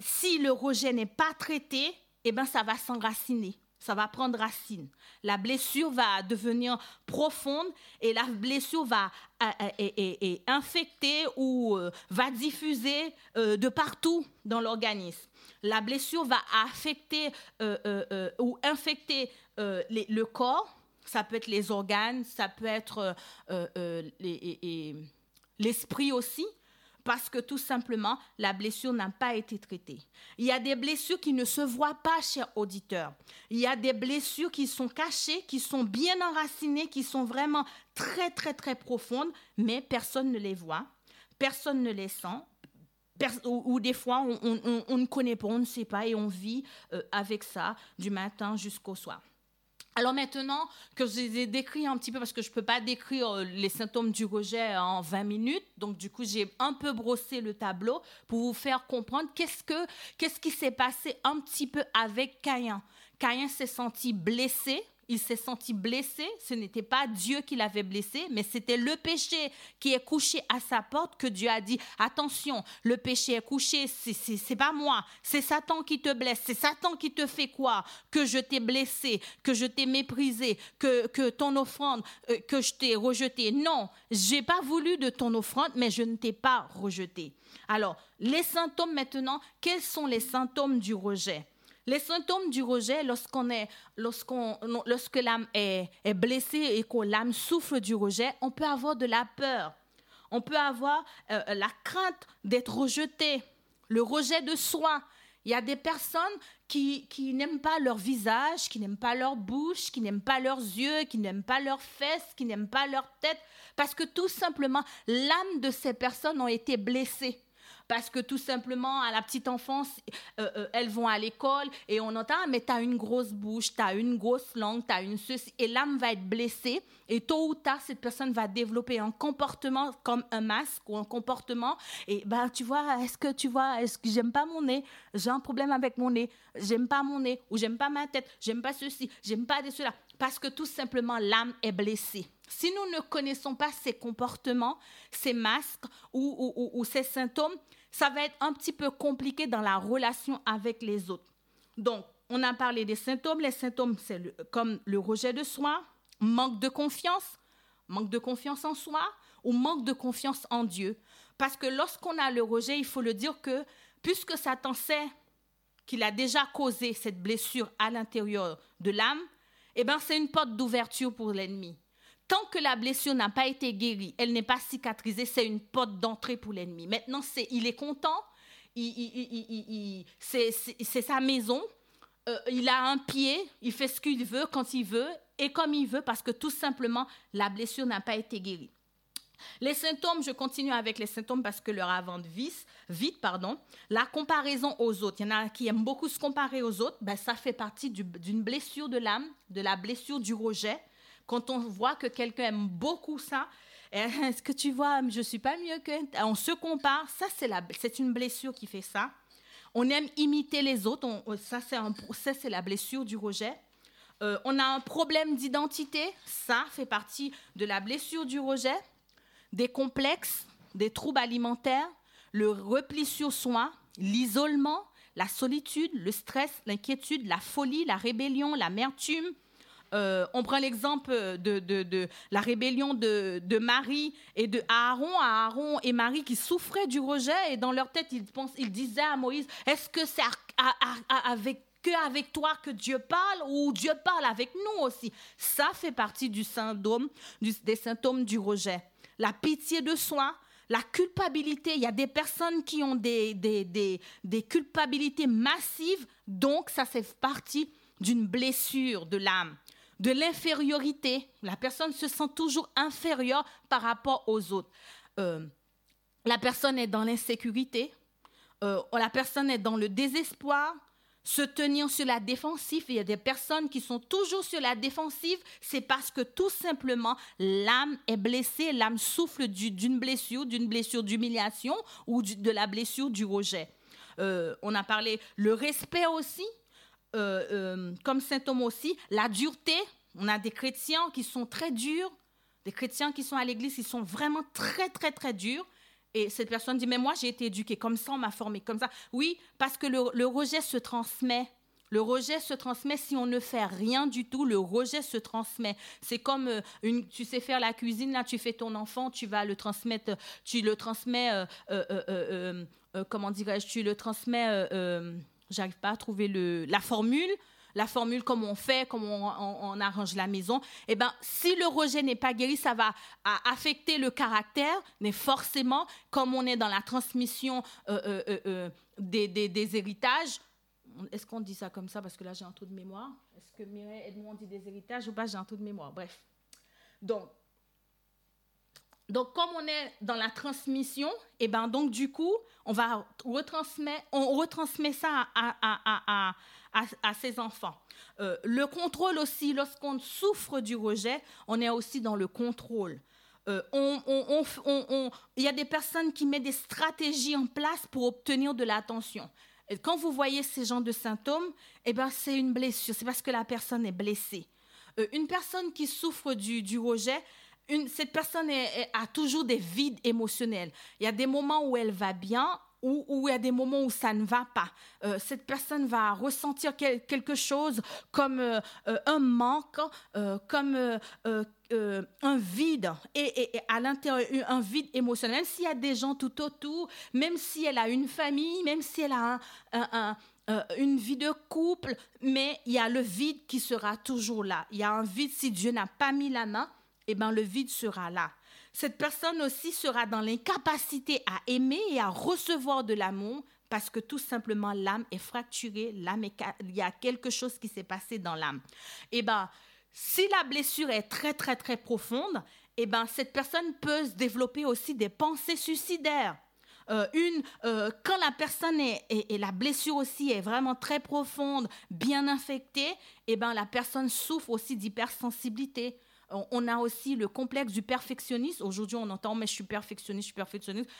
si le rejet n'est pas traité, eh bien, ça va s'enraciner ça va prendre racine. La blessure va devenir profonde et la blessure va euh, infecter ou euh, va diffuser euh, de partout dans l'organisme. La blessure va affecter ou infecter le corps. Ça peut être les organes, ça peut être l'esprit aussi parce que tout simplement, la blessure n'a pas été traitée. Il y a des blessures qui ne se voient pas, chers auditeurs. Il y a des blessures qui sont cachées, qui sont bien enracinées, qui sont vraiment très, très, très profondes, mais personne ne les voit, personne ne les sent. ou, des fois, on, ne connaît pas, on ne sait pas, et on vit euh, avec ça du matin jusqu'au soir. Alors maintenant que je les ai décrits un petit peu, parce que je ne peux pas décrire euh, les symptômes du rejet en 20 minutes, donc du coup j'ai un peu brossé le tableau pour vous faire comprendre qu'est-ce, que, qu'est-ce qui s'est passé un petit peu avec Caïn. Caïn s'est senti blessé, il s'est senti blessé. Ce n'était pas Dieu qui l'avait blessé, mais c'était le péché qui est couché à sa porte que Dieu a dit attention, le péché est couché, c'est pas moi, c'est Satan qui te blesse, c'est Satan qui te fait quoi? Que je t'ai blessé, que je t'ai méprisé, que, que ton offrande, euh, que je t'ai rejeté. Non, j'ai pas voulu de ton offrande, mais je ne t'ai pas rejeté. Alors, les symptômes maintenant, quels sont les symptômes du rejet? Les symptômes du rejet, lorsqu'on est, lorsqu'on, lorsque l'âme est, blessée et que l'âme souffre du rejet, on peut avoir de la peur. On peut avoir euh, la crainte d'être rejeté, le rejet de soi. Il y a des personnes qui, qui n'aiment pas leur visage, qui n'aiment pas leur bouche, qui n'aiment pas leurs yeux, qui n'aiment pas leurs fesses, qui n'aiment pas leur tête, parce que tout simplement, l'âme de ces personnes ont été blessées parce que tout simplement, à la petite enfance, euh, euh, elles vont à l'école et on entend, ah, mais tu as une grosse bouche, tu as une grosse langue, tu as une ceci, et l'âme va être blessée, et tôt ou tard, cette personne va développer un comportement comme un masque ou un comportement, et ben, tu vois, est-ce que tu vois, est-ce que j'aime pas mon nez, j'ai un problème avec mon nez, j'aime pas mon nez, ou j'aime pas ma tête, j'aime pas ceci, j'aime pas de cela, parce que tout simplement, l'âme est blessée. Si nous ne connaissons pas ces comportements, ces masques ou, ces symptômes, ça va être un petit peu compliqué dans la relation avec les autres. Donc, on a parlé des symptômes. Les symptômes, c'est comme le rejet de soi, manque de confiance, manque de confiance en soi ou manque de confiance en Dieu. Parce que lorsqu'on a le rejet, il faut le dire que puisque Satan sait qu'il a déjà causé cette blessure à l'intérieur de l'âme, eh ben c'est une porte d'ouverture pour l'ennemi. Tant que la blessure n'a pas été guérie, elle n'est pas cicatrisée, c'est une porte d'entrée pour l'ennemi. Maintenant, c'est, il est content, c'est, sa maison, euh, il a un pied, il fait ce qu'il veut quand il veut et comme il veut parce que tout simplement, la blessure n'a pas été guérie. Les symptômes, je continue avec les symptômes parce que leur avant vite, pardon. La comparaison aux autres. Il y en a qui aiment beaucoup se comparer aux autres. Ben, ça fait partie d'une blessure de l'âme, de la blessure du rejet. Quand on voit que quelqu'un aime beaucoup ça, eh, est-ce que tu vois, je suis pas mieux que. On se compare, ça c'est une blessure qui fait ça. On aime imiter les autres, ça c'est la blessure du rejet. Euh, on a un problème d'identité, ça fait partie de la blessure du rejet. Des complexes, des troubles alimentaires, le repli sur soi, l'isolement, la solitude, le stress, l'inquiétude, la folie, la rébellion, l'amertume, Euh, on prend l'exemple de, la rébellion de, Marie et de Aaron, Aaron et Marie qui souffraient du rejet et dans leur tête, ils, pensent, ils disaient à Moïse, est-ce que c'est avec toi que Dieu parle ou Dieu parle avec nous aussi? Ça fait partie du syndrome, des symptômes du rejet. La pitié de soi, la culpabilité, il y a des personnes qui ont des, culpabilités massives, donc ça fait partie d'une blessure de l'âme, de l'infériorité. La personne se sent toujours inférieure par rapport aux autres. Euh, la personne est dans l'insécurité, euh, la personne est dans le désespoir, se tenir sur la défensive. Il y a des personnes qui sont toujours sur la défensive. C'est parce que tout simplement, l'âme est blessée, l'âme souffle d'une blessure, d'une blessure d'humiliation ou de la blessure du rejet. Euh, on a parlé le respect aussi, euh, euh, comme symptôme aussi, la dureté. On a des chrétiens qui sont très durs, des chrétiens qui sont à l'église qui sont vraiment très, très, très durs. Et cette personne dit, mais moi j'ai été éduquée comme ça, on m'a formé comme ça. Oui, parce que le, rejet se transmet. Le rejet se transmet si on ne fait rien du tout. Le rejet se transmet. C'est comme euh, tu sais faire la cuisine, là, tu fais ton enfant, tu vas le transmettre, tu le transmets, comment dirais-je, tu le transmets, j'arrive pas à trouver la formule. La formule, comment on fait, comment on, arrange la maison, eh ben, si le rejet n'est pas guéri, ça va affecter le caractère, mais forcément, comme on est dans la transmission euh, euh, euh, des, héritages, est-ce qu'on dit ça comme ça? Parce que là j'ai un trou de mémoire. Est-ce que Mireille Edmond dit des héritages ou pas? J'ai un trou de mémoire. Bref. Donc, donc, comme on est dans la transmission, et eh ben donc du coup, on va retransmettre, on retransmet ça à, à, à, à, ses enfants. Euh, le contrôle aussi, lorsqu'on souffre du rejet, on est aussi dans le contrôle. Euh, il y a des personnes qui mettent des stratégies en place pour obtenir de l'attention. quand vous voyez ces genres de symptômes, eh ben, c'est une blessure, c'est parce que la personne est blessée. Euh, une personne qui souffre du, du rejet, cette personne a toujours des vides émotionnels. Il y a des moments où elle va bien, où, il y a des moments où ça ne va pas. Euh, cette personne va ressentir quelque chose comme euh, euh, un manque, comme un vide, et, à l'intérieur, un vide émotionnel. Même s'il y a des gens tout autour, même si elle a une famille, même si elle a une vie de couple, mais il y a le vide qui sera toujours là. Il y a un vide, si Dieu n'a pas mis la main, eh ben, le vide sera là cette personne aussi sera dans l'incapacité à aimer et à recevoir de l'amour parce que tout simplement l'âme est fracturée, il y a quelque chose qui s'est passé dans l'âme. Eh ben, si la blessure est très très très profonde, eh ben cette personne peut se développer aussi des pensées suicidaires. Euh, une, euh, quand la personne et, la blessure aussi est vraiment très profonde, bien infectée, eh ben la personne souffre aussi d'hypersensibilité, on a aussi le complexe du perfectionniste. Aujourd'hui, on entend, mais je suis perfectionniste, je suis perfectionniste.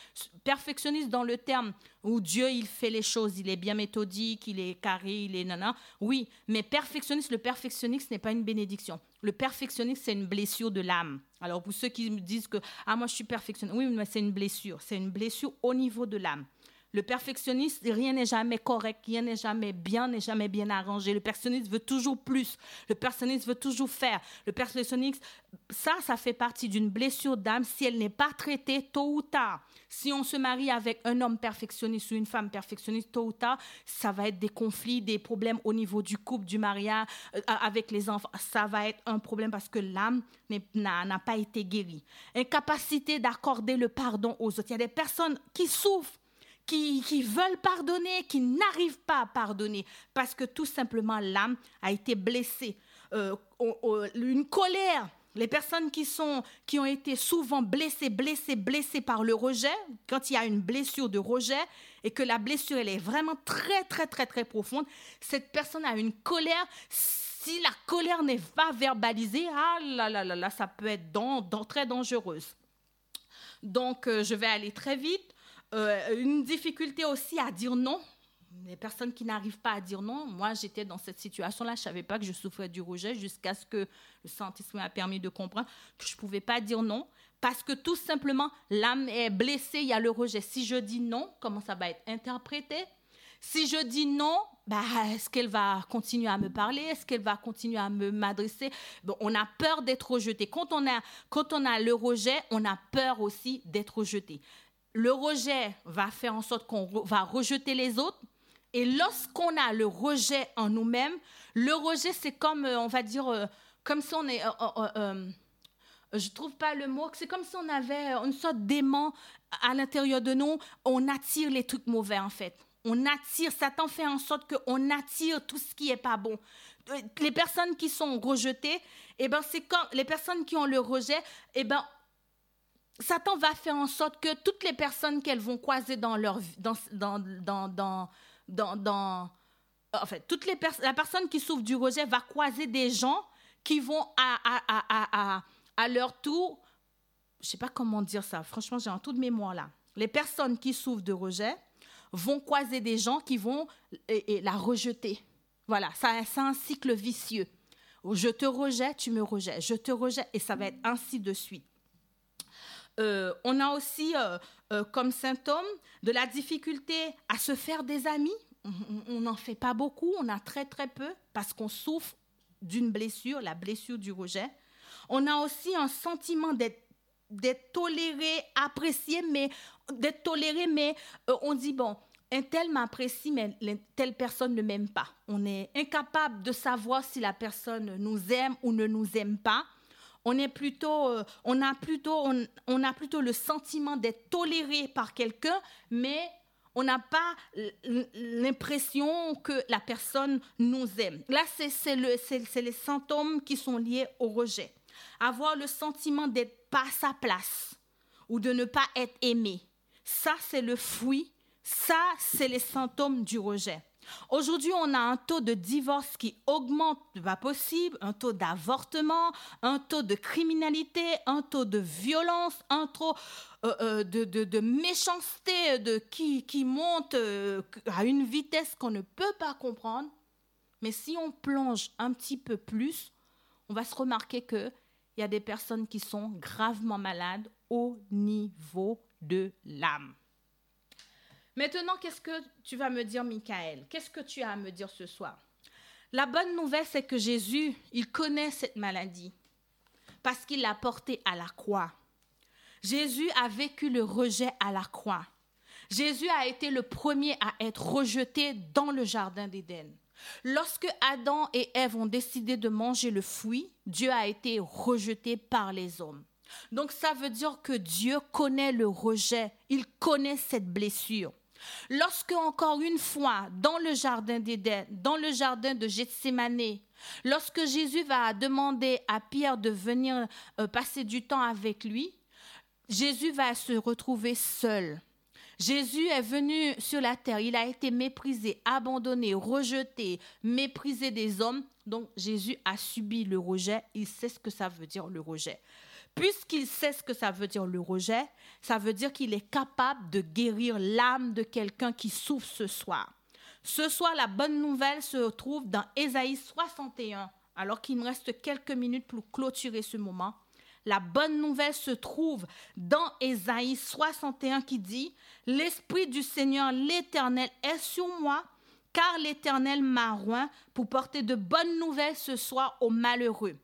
Perfectionniste dans le terme où Dieu, il fait les choses, il est bien méthodique, il est carré, il est nana. Oui, mais perfectionniste, le perfectionniste n'est pas une bénédiction. Le perfectionniste, c'est une blessure de l'âme. Alors, pour ceux qui me disent que, ah, moi, je suis perfectionniste, oui, mais c'est une blessure. C'est une blessure au niveau de l'âme. Le perfectionniste, rien n'est jamais correct, rien n'est jamais bien, n'est jamais bien arrangé. Le perfectionniste veut toujours plus. Le perfectionniste veut toujours faire. Le perfectionniste, ça, ça fait partie d'une blessure d'âme si elle n'est pas traitée tôt ou tard. Si on se marie avec un homme perfectionniste ou une femme perfectionniste, tôt ou tard, ça va être des conflits, des problèmes au niveau du couple, du mariage, euh, avec les enfants. Ça va être un problème parce que l'âme n'a pas été guérie. Incapacité d'accorder le pardon aux autres. Il y a des personnes qui souffrent qui, veulent pardonner, qui n'arrivent pas à pardonner, parce que tout simplement l'âme a été blessée. Euh, une colère, les personnes qui, sont, qui ont été souvent blessées, blessées, blessées par le rejet, quand il y a une blessure de rejet et que la blessure elle est vraiment très, très, très, très profonde, cette personne a une colère. Si la colère n'est pas verbalisée, ah là là là ça peut être très dangereuse. Donc, euh, je vais aller très vite. Euh, une difficulté aussi à dire non. Les personnes qui n'arrivent pas à dire non. Moi, j'étais dans cette situation-là. Je ne savais pas que je souffrais du rejet jusqu'à ce que le Saint-Esprit m'a permis de comprendre que je ne pouvais pas dire non. Parce que tout simplement, l'âme est blessée, il y a le rejet. Si je dis non, comment ça va être interprété? Si je dis non, bah, est-ce qu'elle va continuer à me parler? Est-ce qu'elle va continuer à me m'adresser? Bon, On a peur d'être rejeté. Quand on, a, quand on a le rejet, on a peur aussi d'être rejeté. Le rejet va faire en sorte qu'on va rejeter les autres. Et lorsqu'on a le rejet en nous-mêmes, le rejet, c'est comme, euh, on va dire, euh, comme si on est... Euh, je trouve pas le mot, c'est comme si on avait une sorte d'aimant à l'intérieur de nous, on attire les trucs mauvais en fait. On attire, Satan fait en sorte qu'on attire tout ce qui est pas bon. Les personnes qui sont rejetées, eh ben c'est quand les personnes qui ont le rejet, eh ben Satan va faire en sorte que toutes les personnes qu'elles vont croiser dans leur dans dans dans dans dans, en fait, toutes les la personne qui souffre du rejet va croiser des gens qui vont à, à, à, à, leur tour, je sais pas comment dire ça, franchement, j'ai un tout de mémoire là. Les personnes qui souffrent de rejet vont croiser des gens qui vont la rejeter. Voilà, c'est un cycle vicieux. Je te rejette, tu me rejettes. Je te rejette, et ça va être ainsi de suite. Euh, on a aussi euh, euh, comme symptôme de la difficulté à se faire des amis. On n'en fait pas beaucoup, on a très très peu parce qu'on souffre d'une blessure, la blessure du rejet. On a aussi un sentiment d'être toléré, apprécié, mais d'être toléré, mais on dit bon, un tel m'apprécie, mais telle personne ne m'aime pas. On est incapable de savoir si la personne nous aime ou ne nous aime pas. Euh, on a plutôt, le sentiment d'être toléré par quelqu'un, mais on n'a pas l'impression que la personne nous aime. Là, c'est le, les symptômes qui sont liés au rejet avoir le sentiment d'être pas à sa place ou de ne pas être aimé. Ça, c'est le fruit, ça, c'est les symptômes du rejet. Aujourd'hui, on a un taux de divorce qui augmente pas possible, un taux d'avortement, un taux de criminalité, un taux de violence, un taux euh, euh, de, méchanceté qui, monte euh, à une vitesse qu'on ne peut pas comprendre. Mais si on plonge un petit peu plus, on va se remarquer que il y a des personnes qui sont gravement malades au niveau de l'âme. Maintenant, qu'est-ce que tu vas me dire, Michael? Qu'est-ce que tu as à me dire ce soir? La bonne nouvelle, c'est que Jésus, il connaît cette maladie parce qu'il l'a portée à la croix. Jésus a vécu le rejet à la croix. Jésus a été le premier à être rejeté dans le jardin d'Éden. Lorsque Adam et Ève ont décidé de manger le fruit, Dieu a été rejeté par les hommes. Donc ça veut dire que Dieu connaît le rejet, il connaît cette blessure. Lorsque encore une fois, dans le jardin d'Éden, dans le jardin de Gethsemane, lorsque Jésus va demander à Pierre de venir euh, passer du temps avec lui, Jésus va se retrouver seul. Jésus est venu sur la terre, il a été méprisé, abandonné, rejeté, méprisé des hommes. Donc Jésus a subi le rejet, il sait ce que ça veut dire le rejet. Puisqu'il sait ce que ça veut dire le rejet, ça veut dire qu'il est capable de guérir l'âme de quelqu'un qui souffre ce soir. Ce soir, la bonne nouvelle se trouve dans Ésaïe 61, alors qu'il me reste quelques minutes pour clôturer ce moment. La bonne nouvelle se trouve dans Ésaïe 61 qui dit, L'Esprit du Seigneur l'Éternel est sur moi, car l'Éternel m'a pour porter de bonnes nouvelles ce soir aux malheureux.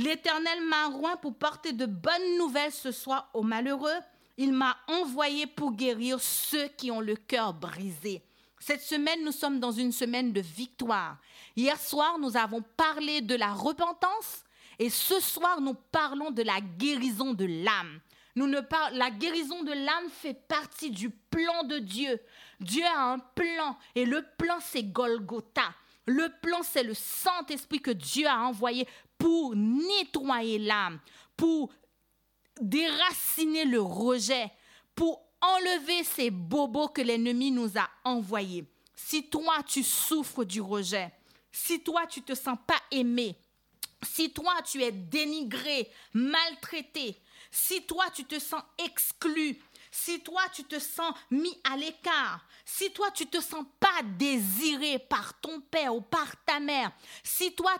L'Éternel m'a roint pour porter de bonnes nouvelles ce soir aux malheureux. Il m'a envoyé pour guérir ceux qui ont le cœur brisé. Cette semaine, nous sommes dans une semaine de victoire. Hier soir, nous avons parlé de la repentance et ce soir, nous parlons de la guérison de l'âme. Nous ne la guérison de l'âme fait partie du plan de Dieu. Dieu a un plan et le plan c'est Golgotha. Le plan c'est le Saint-Esprit que Dieu a envoyé pour nettoyer l'âme, pour déraciner le rejet, pour enlever ces bobos que l'ennemi nous a envoyés. Si toi tu souffres du rejet, si toi tu te sens pas aimé, si toi tu es dénigré, maltraité, si toi tu te sens exclu, si toi tu te sens mis à l'écart, si toi tu te sens pas désiré par ton père ou par ta mère, si toi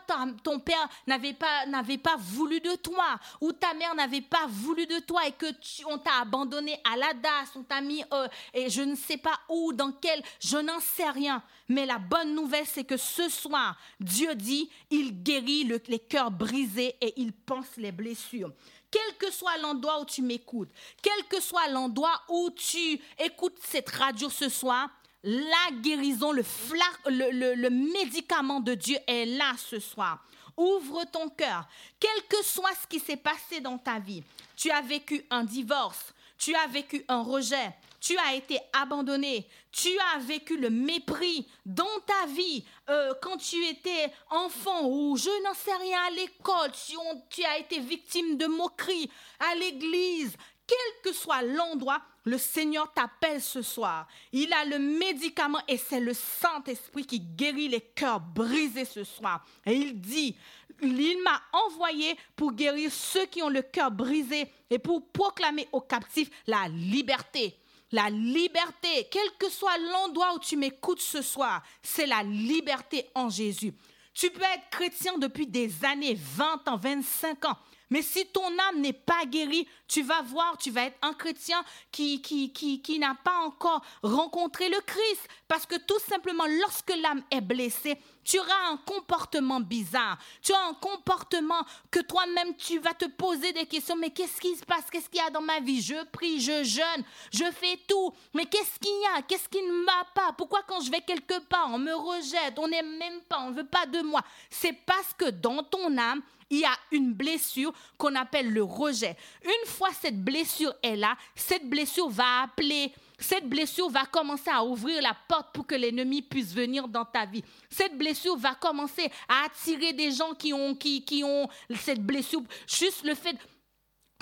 ton père n'avait pas n'avait pas voulu de toi ou ta mère n'avait pas voulu de toi et que on t'a abandonné à la DAS, on t'a mis euh, et je ne sais pas où, dans quel, je n'en sais rien. Mais la bonne nouvelle, c'est que ce soir, Dieu dit, il guérit les cœurs brisés et il pense les blessures quel que soit l'endroit où tu m'écoutes, quel que soit l'endroit où tu écoutes cette radio ce soir, la guérison, le, médicament de Dieu est là ce soir. Ouvre ton cœur. Quel que soit ce qui s'est passé dans ta vie, tu as vécu un divorce, tu as vécu un rejet, tu as été abandonné, tu as vécu le mépris dans ta vie euh, quand tu étais enfant ou je n'en sais rien à l'école, tu, tu as été victime de moqueries à l'église, quel que soit l'endroit, le Seigneur t'appelle ce soir. Il a le médicament et c'est le Saint-Esprit qui guérit les cœurs brisés ce soir. Et il dit, il m'a envoyé pour guérir ceux qui ont le cœur brisé et pour proclamer aux captifs la liberté la liberté, quel que soit l'endroit où tu m'écoutes ce soir, c'est la liberté en Jésus. Tu peux être chrétien depuis des années, 20 ans, 25 ans. Mais si ton âme n'est pas guérie, tu vas voir, tu vas être un chrétien qui, qui, qui, qui n'a pas encore rencontré le Christ. Parce que tout simplement, lorsque l'âme est blessée, tu auras un comportement bizarre. Tu as un comportement que toi-même, tu vas te poser des questions. Mais qu'est-ce qui se passe? Qu'est-ce qu'il y a dans ma vie? Je prie, je jeûne, je fais tout. Mais qu'est-ce qu'il y a? Qu'est-ce qui ne va pas? Pourquoi quand je vais quelque part, on me rejette, on n'aime même pas, on ne veut pas de moi? C'est parce que dans ton âme, il y a une blessure qu'on appelle le rejet. Une fois cette blessure est là, cette blessure va appeler cette blessure va commencer à ouvrir la porte pour que l'ennemi puisse venir dans ta vie. Cette blessure va commencer à attirer des gens qui ont, qui, qui ont cette blessure. Juste le fait,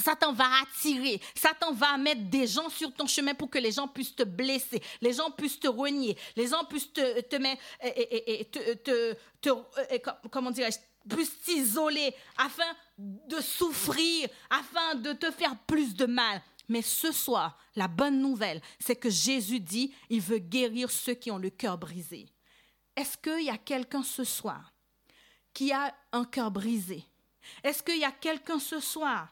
Satan va attirer, Satan va mettre des gens sur ton chemin pour que les gens puissent te blesser, les gens puissent te renier, les gens puissent te, te mettre, et, te, te, te, comment dirais-je, puisse t'isoler afin de souffrir, afin de te faire plus de mal. Mais ce soir, la bonne nouvelle, c'est que Jésus dit, il veut guérir ceux qui ont le cœur brisé. Est-ce qu'il y a quelqu'un ce soir qui a un cœur brisé? Est-ce qu'il y a quelqu'un ce soir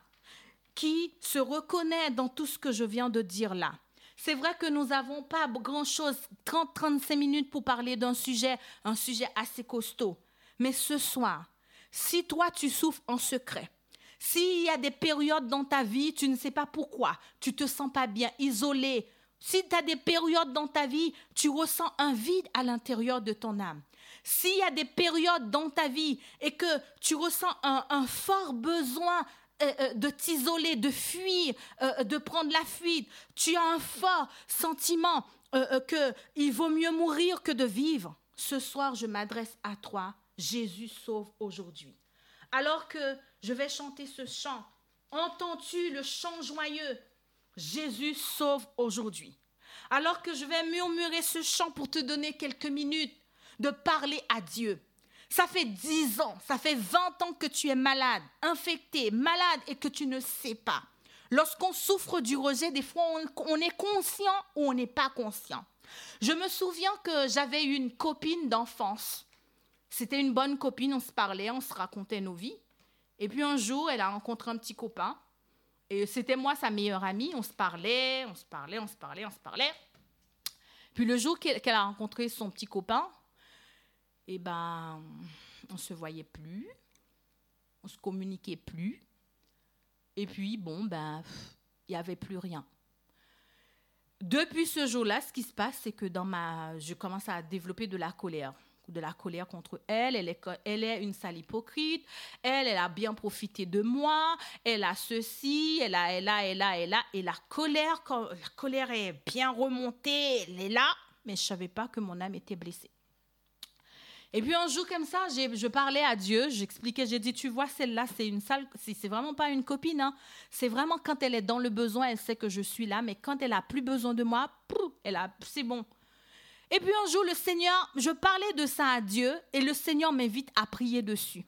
qui se reconnaît dans tout ce que je viens de dire là? C'est vrai que nous n'avons pas grand-chose, 30-35 minutes pour parler d'un sujet, un sujet assez costaud. Mais ce soir, si toi tu souffres en secret, s'il y a des périodes dans ta vie, tu ne sais pas pourquoi, tu te sens pas bien, isolé, si tu as des périodes dans ta vie, tu ressens un vide à l'intérieur de ton âme. S'il y a des périodes dans ta vie et que tu ressens un, fort besoin euh, euh, de t'isoler, de fuir, euh, de prendre la fuite, tu as un fort sentiment que il vaut mieux mourir que de vivre. Ce soir, je m'adresse à toi Jésus sauve aujourd'hui. Alors que je vais chanter ce chant, entends-tu le chant joyeux? Jésus sauve aujourd'hui. Alors que je vais murmurer ce chant pour te donner quelques minutes de parler à Dieu. Ça fait dix ans, ça fait vingt ans que tu es malade, infecté, malade et que tu ne sais pas. Lorsqu'on souffre du rejet, des fois on, est conscient ou on n'est pas conscient. Je me souviens que j'avais une copine d'enfance c'était une bonne copine, on se parlait, on se racontait nos vies. Et puis un jour, elle a rencontré un petit copain. Et c'était moi sa meilleure amie. On se parlait, on se parlait, on se parlait, on se parlait. Puis le jour qu'elle a rencontré son petit copain, eh ben, on se voyait plus, on se communiquait plus. Et puis, bon, ben, il n'y avait plus rien. Depuis ce jour-là, ce qui se passe, c'est que dans ma, je commence à développer de la colère de la colère contre elle. Elle est, elle est une sale hypocrite. Elle, elle a bien profité de moi. Elle a ceci, elle a, elle a, elle a, elle a. Et la colère, quand la colère est bien remontée, elle est là. Mais je savais pas que mon âme était blessée. Et puis un jour comme ça, je parlais à Dieu, j'expliquais, j'ai dit, tu vois, celle-là, c'est une sale, c'est vraiment pas une copine. Hein. C'est vraiment quand elle est dans le besoin, elle sait que je suis là, mais quand elle a plus besoin de moi, elle a, c'est bon, et puis un jour, le Seigneur, je parlais de ça à Dieu et le Seigneur m'invite à prier dessus.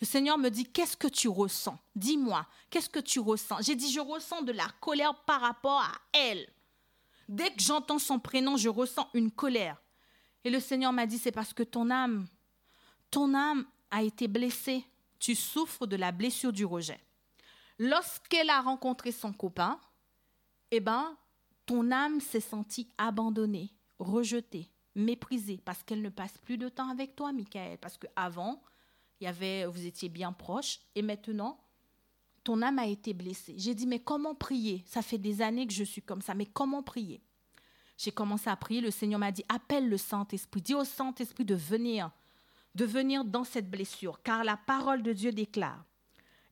Le Seigneur me dit, qu'est-ce que tu ressens? Dis-moi, qu'est-ce que tu ressens? J'ai dit, je ressens de la colère par rapport à elle. Dès que j'entends son prénom, je ressens une colère. Et le Seigneur m'a dit, c'est parce que ton âme, ton âme a été blessée. Tu souffres de la blessure du rejet. Lorsqu'elle a rencontré son copain, eh ben, ton âme s'est sentie abandonnée, rejetée, méprisée, parce qu'elle ne passe plus de temps avec toi, Michael. Parce qu'avant, vous étiez bien proches, et maintenant, ton âme a été blessée. J'ai dit, mais comment prier? Ça fait des années que je suis comme ça, mais comment prier? J'ai commencé à prier, le Seigneur m'a dit, appelle le Saint-Esprit, dis au Saint-Esprit de venir, de venir dans cette blessure, car la parole de Dieu déclare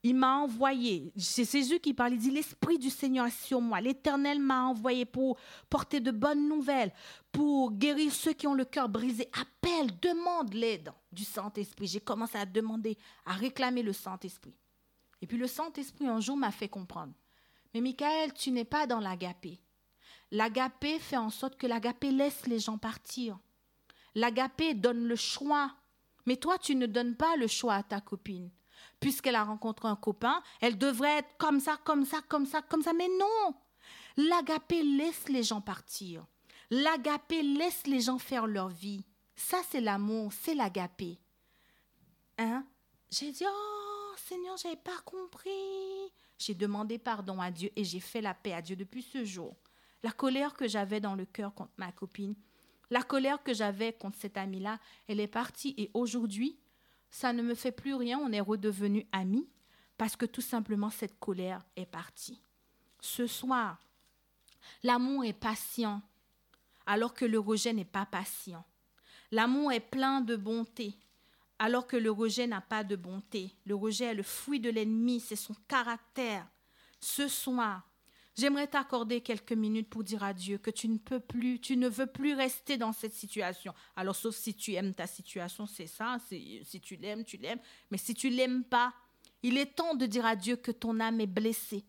il m'a envoyé, c'est Jésus qui parle, il dit, l'Esprit du Seigneur est sur moi. L'Éternel m'a envoyé pour porter de bonnes nouvelles, pour guérir ceux qui ont le cœur brisé. Appelle, demande l'aide du Saint-Esprit. J'ai commencé à demander, à réclamer le Saint-Esprit. Et puis le Saint-Esprit un jour m'a fait comprendre. Mais Michael, tu n'es pas dans l'agapé. L'agapé fait en sorte que l'agapé laisse les gens partir. L'agapé donne le choix. Mais toi, tu ne donnes pas le choix à ta copine puisqu'elle a rencontré un copain, elle devrait être comme ça, comme ça, comme ça, comme ça. Mais non L'agapé laisse les gens partir. L'agapé laisse les gens faire leur vie. Ça, c'est l'amour, c'est l'agapé. Hein? J'ai dit, oh Seigneur, j'avais pas compris. J'ai demandé pardon à Dieu et j'ai fait la paix à Dieu depuis ce jour. La colère que j'avais dans le cœur contre ma copine, la colère que j'avais contre cette amie-là, elle est partie et aujourd'hui, ça ne me fait plus rien, on est redevenus amis parce que tout simplement cette colère est partie. Ce soir, l'amour est patient alors que le rejet n'est pas patient. L'amour est plein de bonté alors que le rejet n'a pas de bonté. Le rejet est le fruit de l'ennemi, c'est son caractère. Ce soir, J'aimerais t'accorder quelques minutes pour dire à Dieu que tu ne peux plus, tu ne veux plus rester dans cette situation. Alors, sauf si tu aimes ta situation, c'est ça. Si tu l'aimes, tu l'aimes. Mais si tu l'aimes pas, il est temps de dire à Dieu que ton âme est blessée.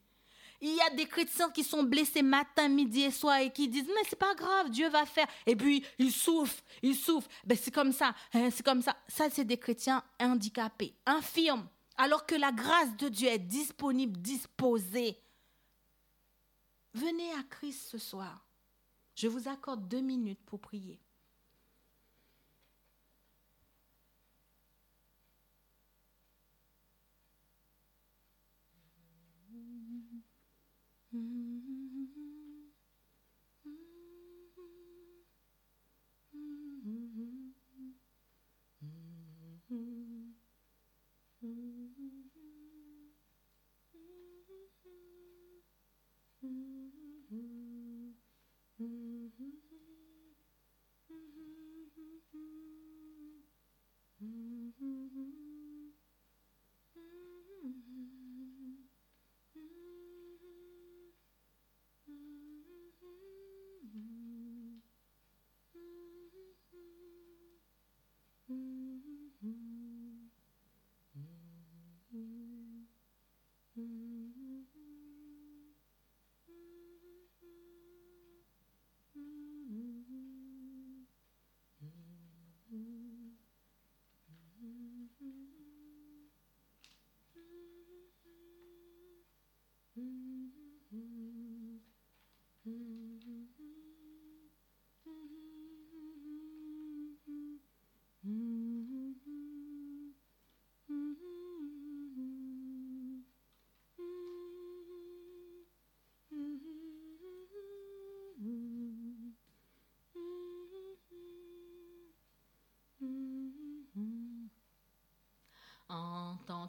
Il y a des chrétiens qui sont blessés matin, midi et soir et qui disent mais c'est pas grave, Dieu va faire. Et puis ils souffrent, ils souffrent. Ben c'est comme ça, hein, c'est comme ça. Ça c'est des chrétiens handicapés, infirmes. Alors que la grâce de Dieu est disponible, disposée. Venez à Christ ce soir. Je vous accorde deux minutes pour prier.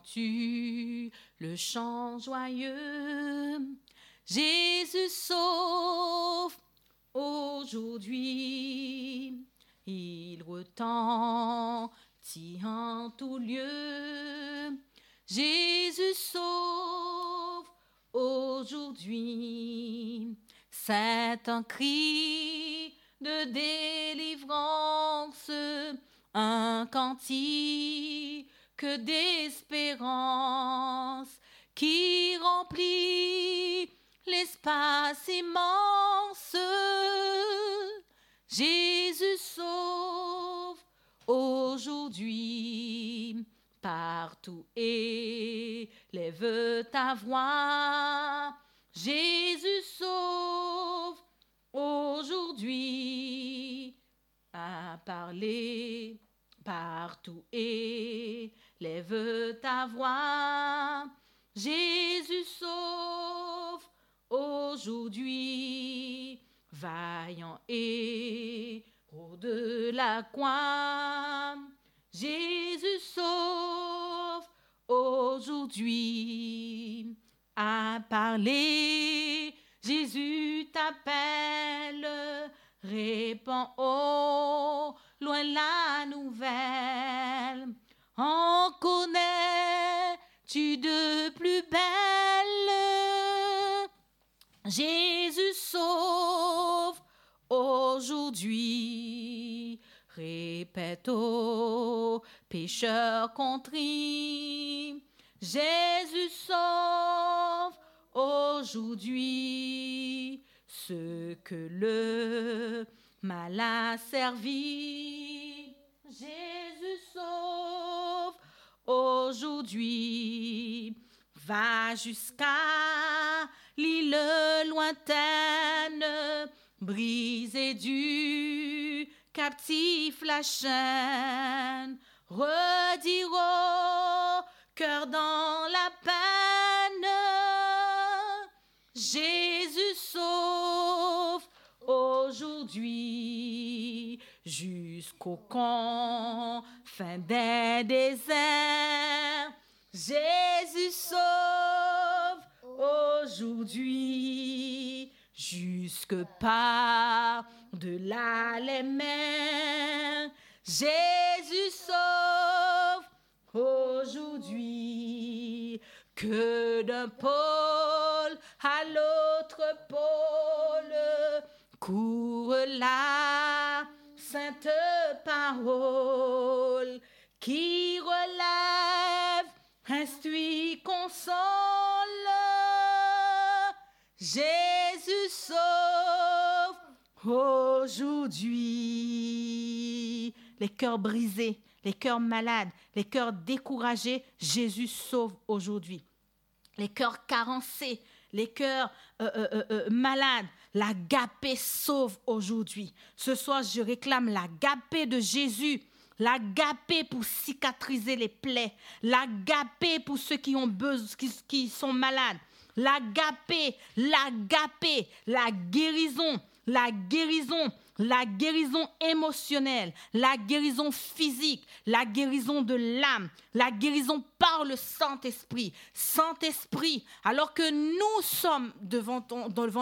Tu le chant joyeux? Jésus sauve aujourd'hui. Il retentit en tout lieu. Jésus sauve aujourd'hui. C'est un cri de délivrance, un cantique que d'espérance qui remplit l'espace immense. Jésus sauve aujourd'hui partout élève ta voix. Jésus sauve aujourd'hui à parler partout élève ta voix. Jésus sauve aujourd'hui, vaillant héros de la croix. Jésus sauve aujourd'hui à parler. Jésus t'appelle, répand au loin la nouvelle. En connais-tu de plus belle Jésus sauve aujourd'hui. Répète aux pécheurs contris. Jésus sauve aujourd'hui ce que le mal a servi. Jésus sauve aujourd'hui. Va jusqu'à l'île lointaine, briser du captif la chaîne, redire cœur dans la peine. Jésus sauve aujourd'hui jusqu'au camp, fin des déserts. Jésus sauve aujourd'hui jusque par de là les. Jésus sauve aujourd'hui que d'un pôle à l'autre pôle court la sainte parole qui relève, instruit, console. Jésus sauve aujourd'hui les cœurs brisés, les cœurs malades, les cœurs découragés. Jésus sauve aujourd'hui les cœurs carencés, les cœurs euh, euh, euh, malades. La gapée sauve aujourd'hui. Ce soir, je réclame la gapée de Jésus. La gapée pour cicatriser les plaies. La gapée pour ceux qui ont besoin, qui, qui sont malades. La gapée, la gapée, la guérison, la guérison, la guérison émotionnelle, la guérison physique, la guérison de l'âme, la guérison par le Saint-Esprit. Saint-Esprit, alors que nous sommes devant,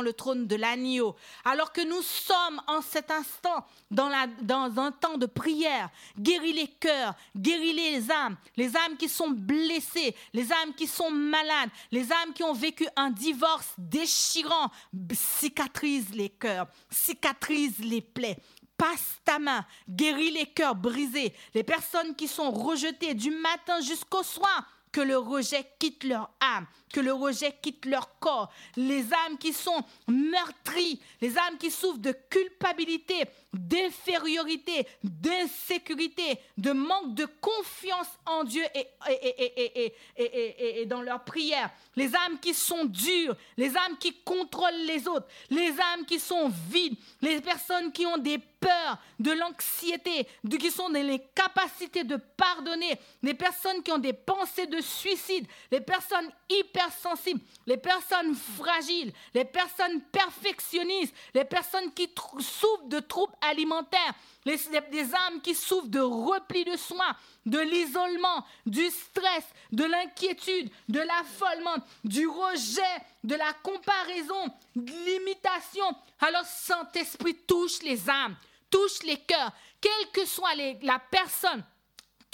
le trône de l'agneau, alors que nous sommes en cet instant dans, dans un temps de prière, guéris les cœurs, guéris les âmes, les âmes qui sont blessées, les âmes qui sont malades, les âmes qui ont vécu un divorce déchirant, cicatrise les cœurs, cicatrise les plaies. Passe ta main, guéris les cœurs brisés, les personnes qui sont rejetées du matin jusqu'au soir, que le rejet quitte leur âme, que le rejet quitte leur corps, les âmes qui sont meurtries, les âmes qui souffrent de culpabilité, d'infériorité, d'insécurité, de manque de confiance en Dieu et, et, et, et, dans leur prière, les âmes qui sont dures, les âmes qui contrôlent les autres, les âmes qui sont vides, les personnes qui ont des peurs, de l'anxiété, qui sont dans les capacités de pardonner, les personnes qui ont des pensées de suicide, les personnes hypersensibles, les personnes fragiles, les personnes perfectionnistes, les personnes qui souffrent de troubles alimentaires, les, des âmes qui souffrent de repli de soins, de l'isolement, du stress, de l'inquiétude, de l'affolement, du rejet, de la comparaison, de l'imitation. Alors Saint-Esprit touche les âmes, touche les cœurs, quelle que soit la personne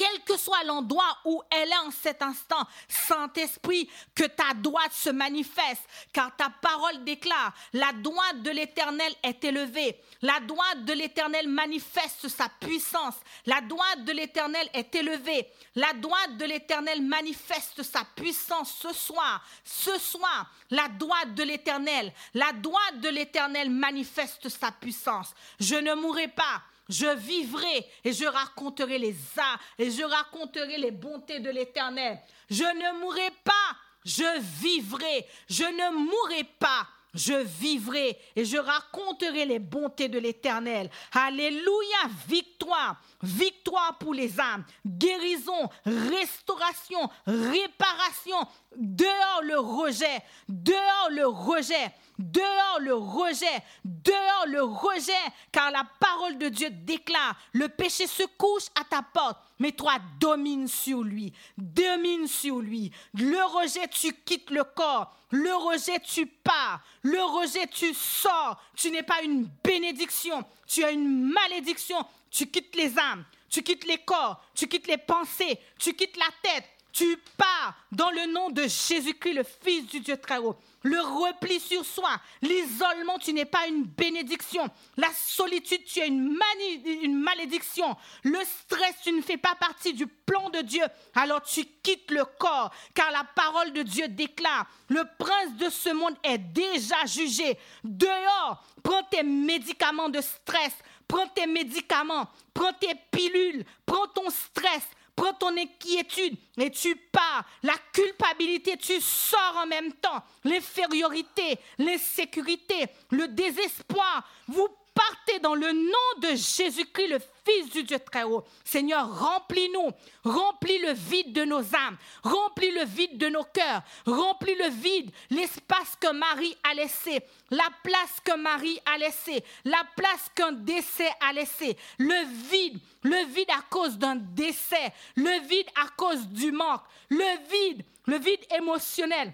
quel que soit l'endroit où elle est en cet instant, Saint-Esprit, que ta droite se manifeste, car ta parole déclare, la droite de l'Éternel est élevée, la droite de l'Éternel manifeste sa puissance, la droite de l'Éternel est élevée, la droite de l'Éternel manifeste sa puissance ce soir, ce soir, la droite de l'Éternel, la droite de l'Éternel manifeste sa puissance. Je ne mourrai pas, je vivrai et je raconterai les arts et je raconterai les bontés de l'Éternel. Je ne mourrai pas, je vivrai. Je ne mourrai pas, je vivrai et je raconterai les bontés de l'Éternel. Alléluia, victoire, victoire pour les âmes, guérison, restauration, réparation. Dehors le rejet, dehors le rejet, dehors le rejet, dehors le rejet, car la parole de Dieu déclare, le péché se couche à ta porte mais toi domine sur lui, domine sur lui. Le rejet, tu quittes le corps. Le rejet, tu pars. Le rejet, tu sors. Tu n'es pas une bénédiction, tu as une malédiction. Tu quittes les âmes, tu quittes les corps, tu quittes les pensées, tu quittes la tête. Tu pars dans le nom de Jésus-Christ, le Fils du Dieu très haut le repli sur soi, l'isolement, tu n'es pas une bénédiction. La solitude, tu es une, malédiction. Le stress, tu ne fais pas partie du plan de Dieu. Alors tu quittes le corps, car la parole de Dieu déclare, le prince de ce monde est déjà jugé. Dehors, prends tes médicaments de stress, prends tes médicaments, prends tes pilules, prends ton stress, prends ton inquiétude et tu pars. La culpabilité, tu sors en même temps. L'infériorité, l'insécurité, le désespoir. Vous partez dans le nom de Jésus-Christ, le Fils du Dieu très haut. Seigneur, remplis-nous, remplis le vide de nos âmes, remplis le vide de nos cœurs, remplis le vide, l'espace que Marie a laissé, la place que Marie a laissée, la place qu'un décès a laissé, le vide, le vide à cause d'un décès, le vide à cause du manque, le vide, le vide émotionnel,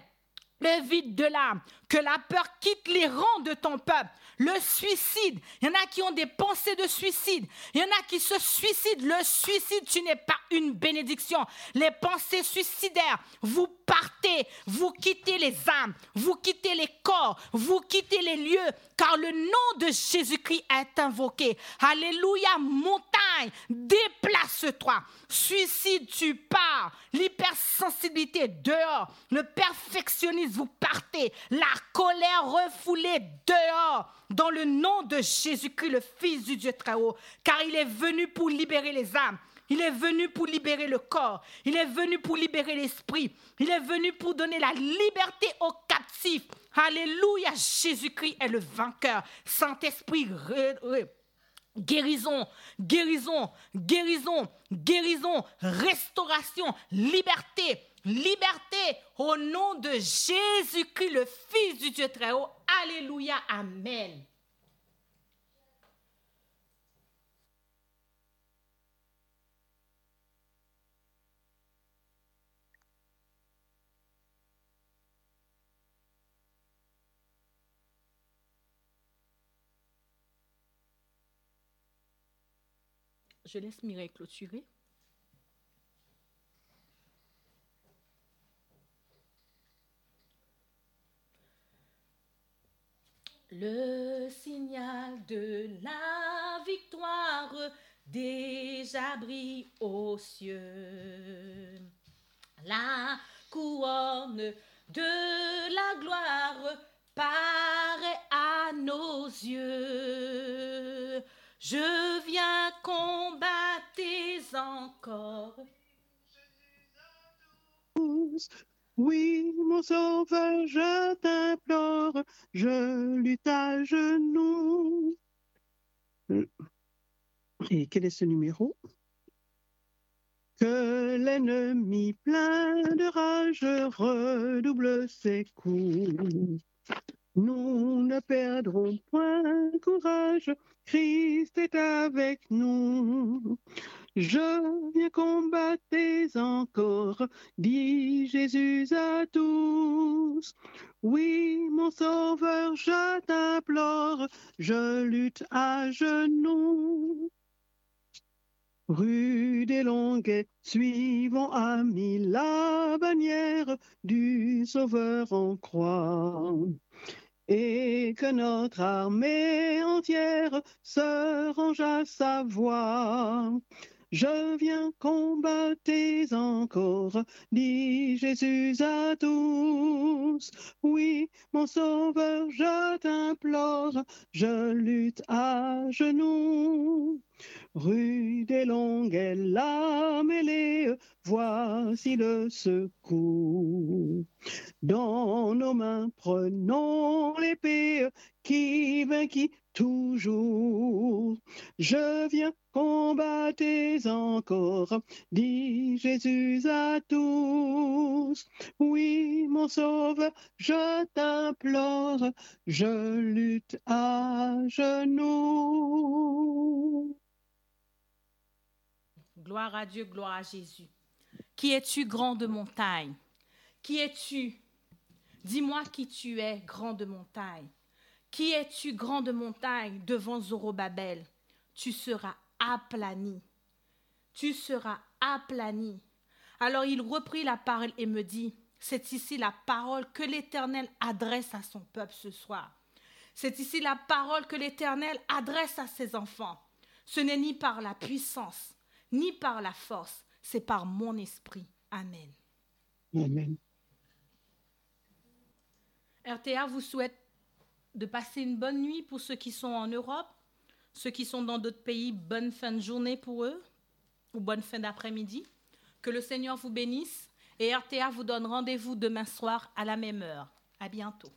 le vide de l'âme, que la peur quitte les rangs de ton peuple, le suicide. Il y en a qui ont des pensées de suicide. Il y en a qui se suicident. Le suicide, tu n'es pas une bénédiction. Les pensées suicidaires, vous partez, vous quittez les âmes, vous quittez les corps, vous quittez les lieux, car le nom de Jésus-Christ est invoqué. Alléluia, montagne, déplace-toi. Suicide, tu pars. L'hypersensibilité, dehors. Le perfectionnisme, vous partez. La colère refoulée, dehors dans le nom de Jésus-Christ, le Fils du Dieu très haut, car il est venu pour libérer les âmes. Il est venu pour libérer le corps. Il est venu pour libérer l'esprit. Il est venu pour donner la liberté aux captifs. Alléluia, Jésus-Christ est le vainqueur. Saint-Esprit, guérison, guérison, guérison, guérison, restauration, liberté, liberté au nom de Jésus-Christ, le Fils du Dieu très haut. Alléluia, Amen. Je laisse Mireille clôturer. Le signal de la victoire déjà brille aux cieux. La couronne de la gloire paraît à nos yeux. Je viens combattre encore. Oui, mon sauveur, je t'implore, je lutte à genoux. Et quel est ce numéro? Que l'ennemi plein de rage redouble ses coups. Nous ne perdrons point courage, Christ est avec nous. Je viens combattre encore, dit Jésus à tous. Oui, mon sauveur, je t'implore, je lutte à genoux. Rude et longue, suivons amis la bannière du Sauveur en croix et que notre armée entière se range à sa voix. Je viens combattre encore, dit Jésus à tous. Oui, mon sauveur, je t'implore, je lutte à genoux. Rude et longue est la mêlée, voici le secours. Dans nos mains, prenons l'épée qui vainquit toujours. Je viens combattre encore, dit Jésus à tous. Oui, mon sauveur, je t'implore, je lutte à genoux. Gloire à Dieu, gloire à Jésus. Qui es-tu, grande montagne? Qui es-tu? Dis-moi qui tu es, grande montagne. Qui es-tu, grande montagne, devant Zorobabel? Tu seras aplani. Tu seras aplani. Alors il reprit la parole et me dit, c'est ici la parole que l'Éternel adresse à son peuple ce soir. C'est ici la parole que l'Éternel adresse à ses enfants. Ce n'est ni par la puissance, ni par la force, c'est par mon esprit. Amen. Amen. RTA vous souhaite de passer une bonne nuit pour ceux qui sont en Europe, ceux qui sont dans d'autres pays, bonne fin de journée pour eux, ou bonne fin d'après-midi. Que le Seigneur vous bénisse et RTA vous donne rendez-vous demain soir à la même heure. À bientôt.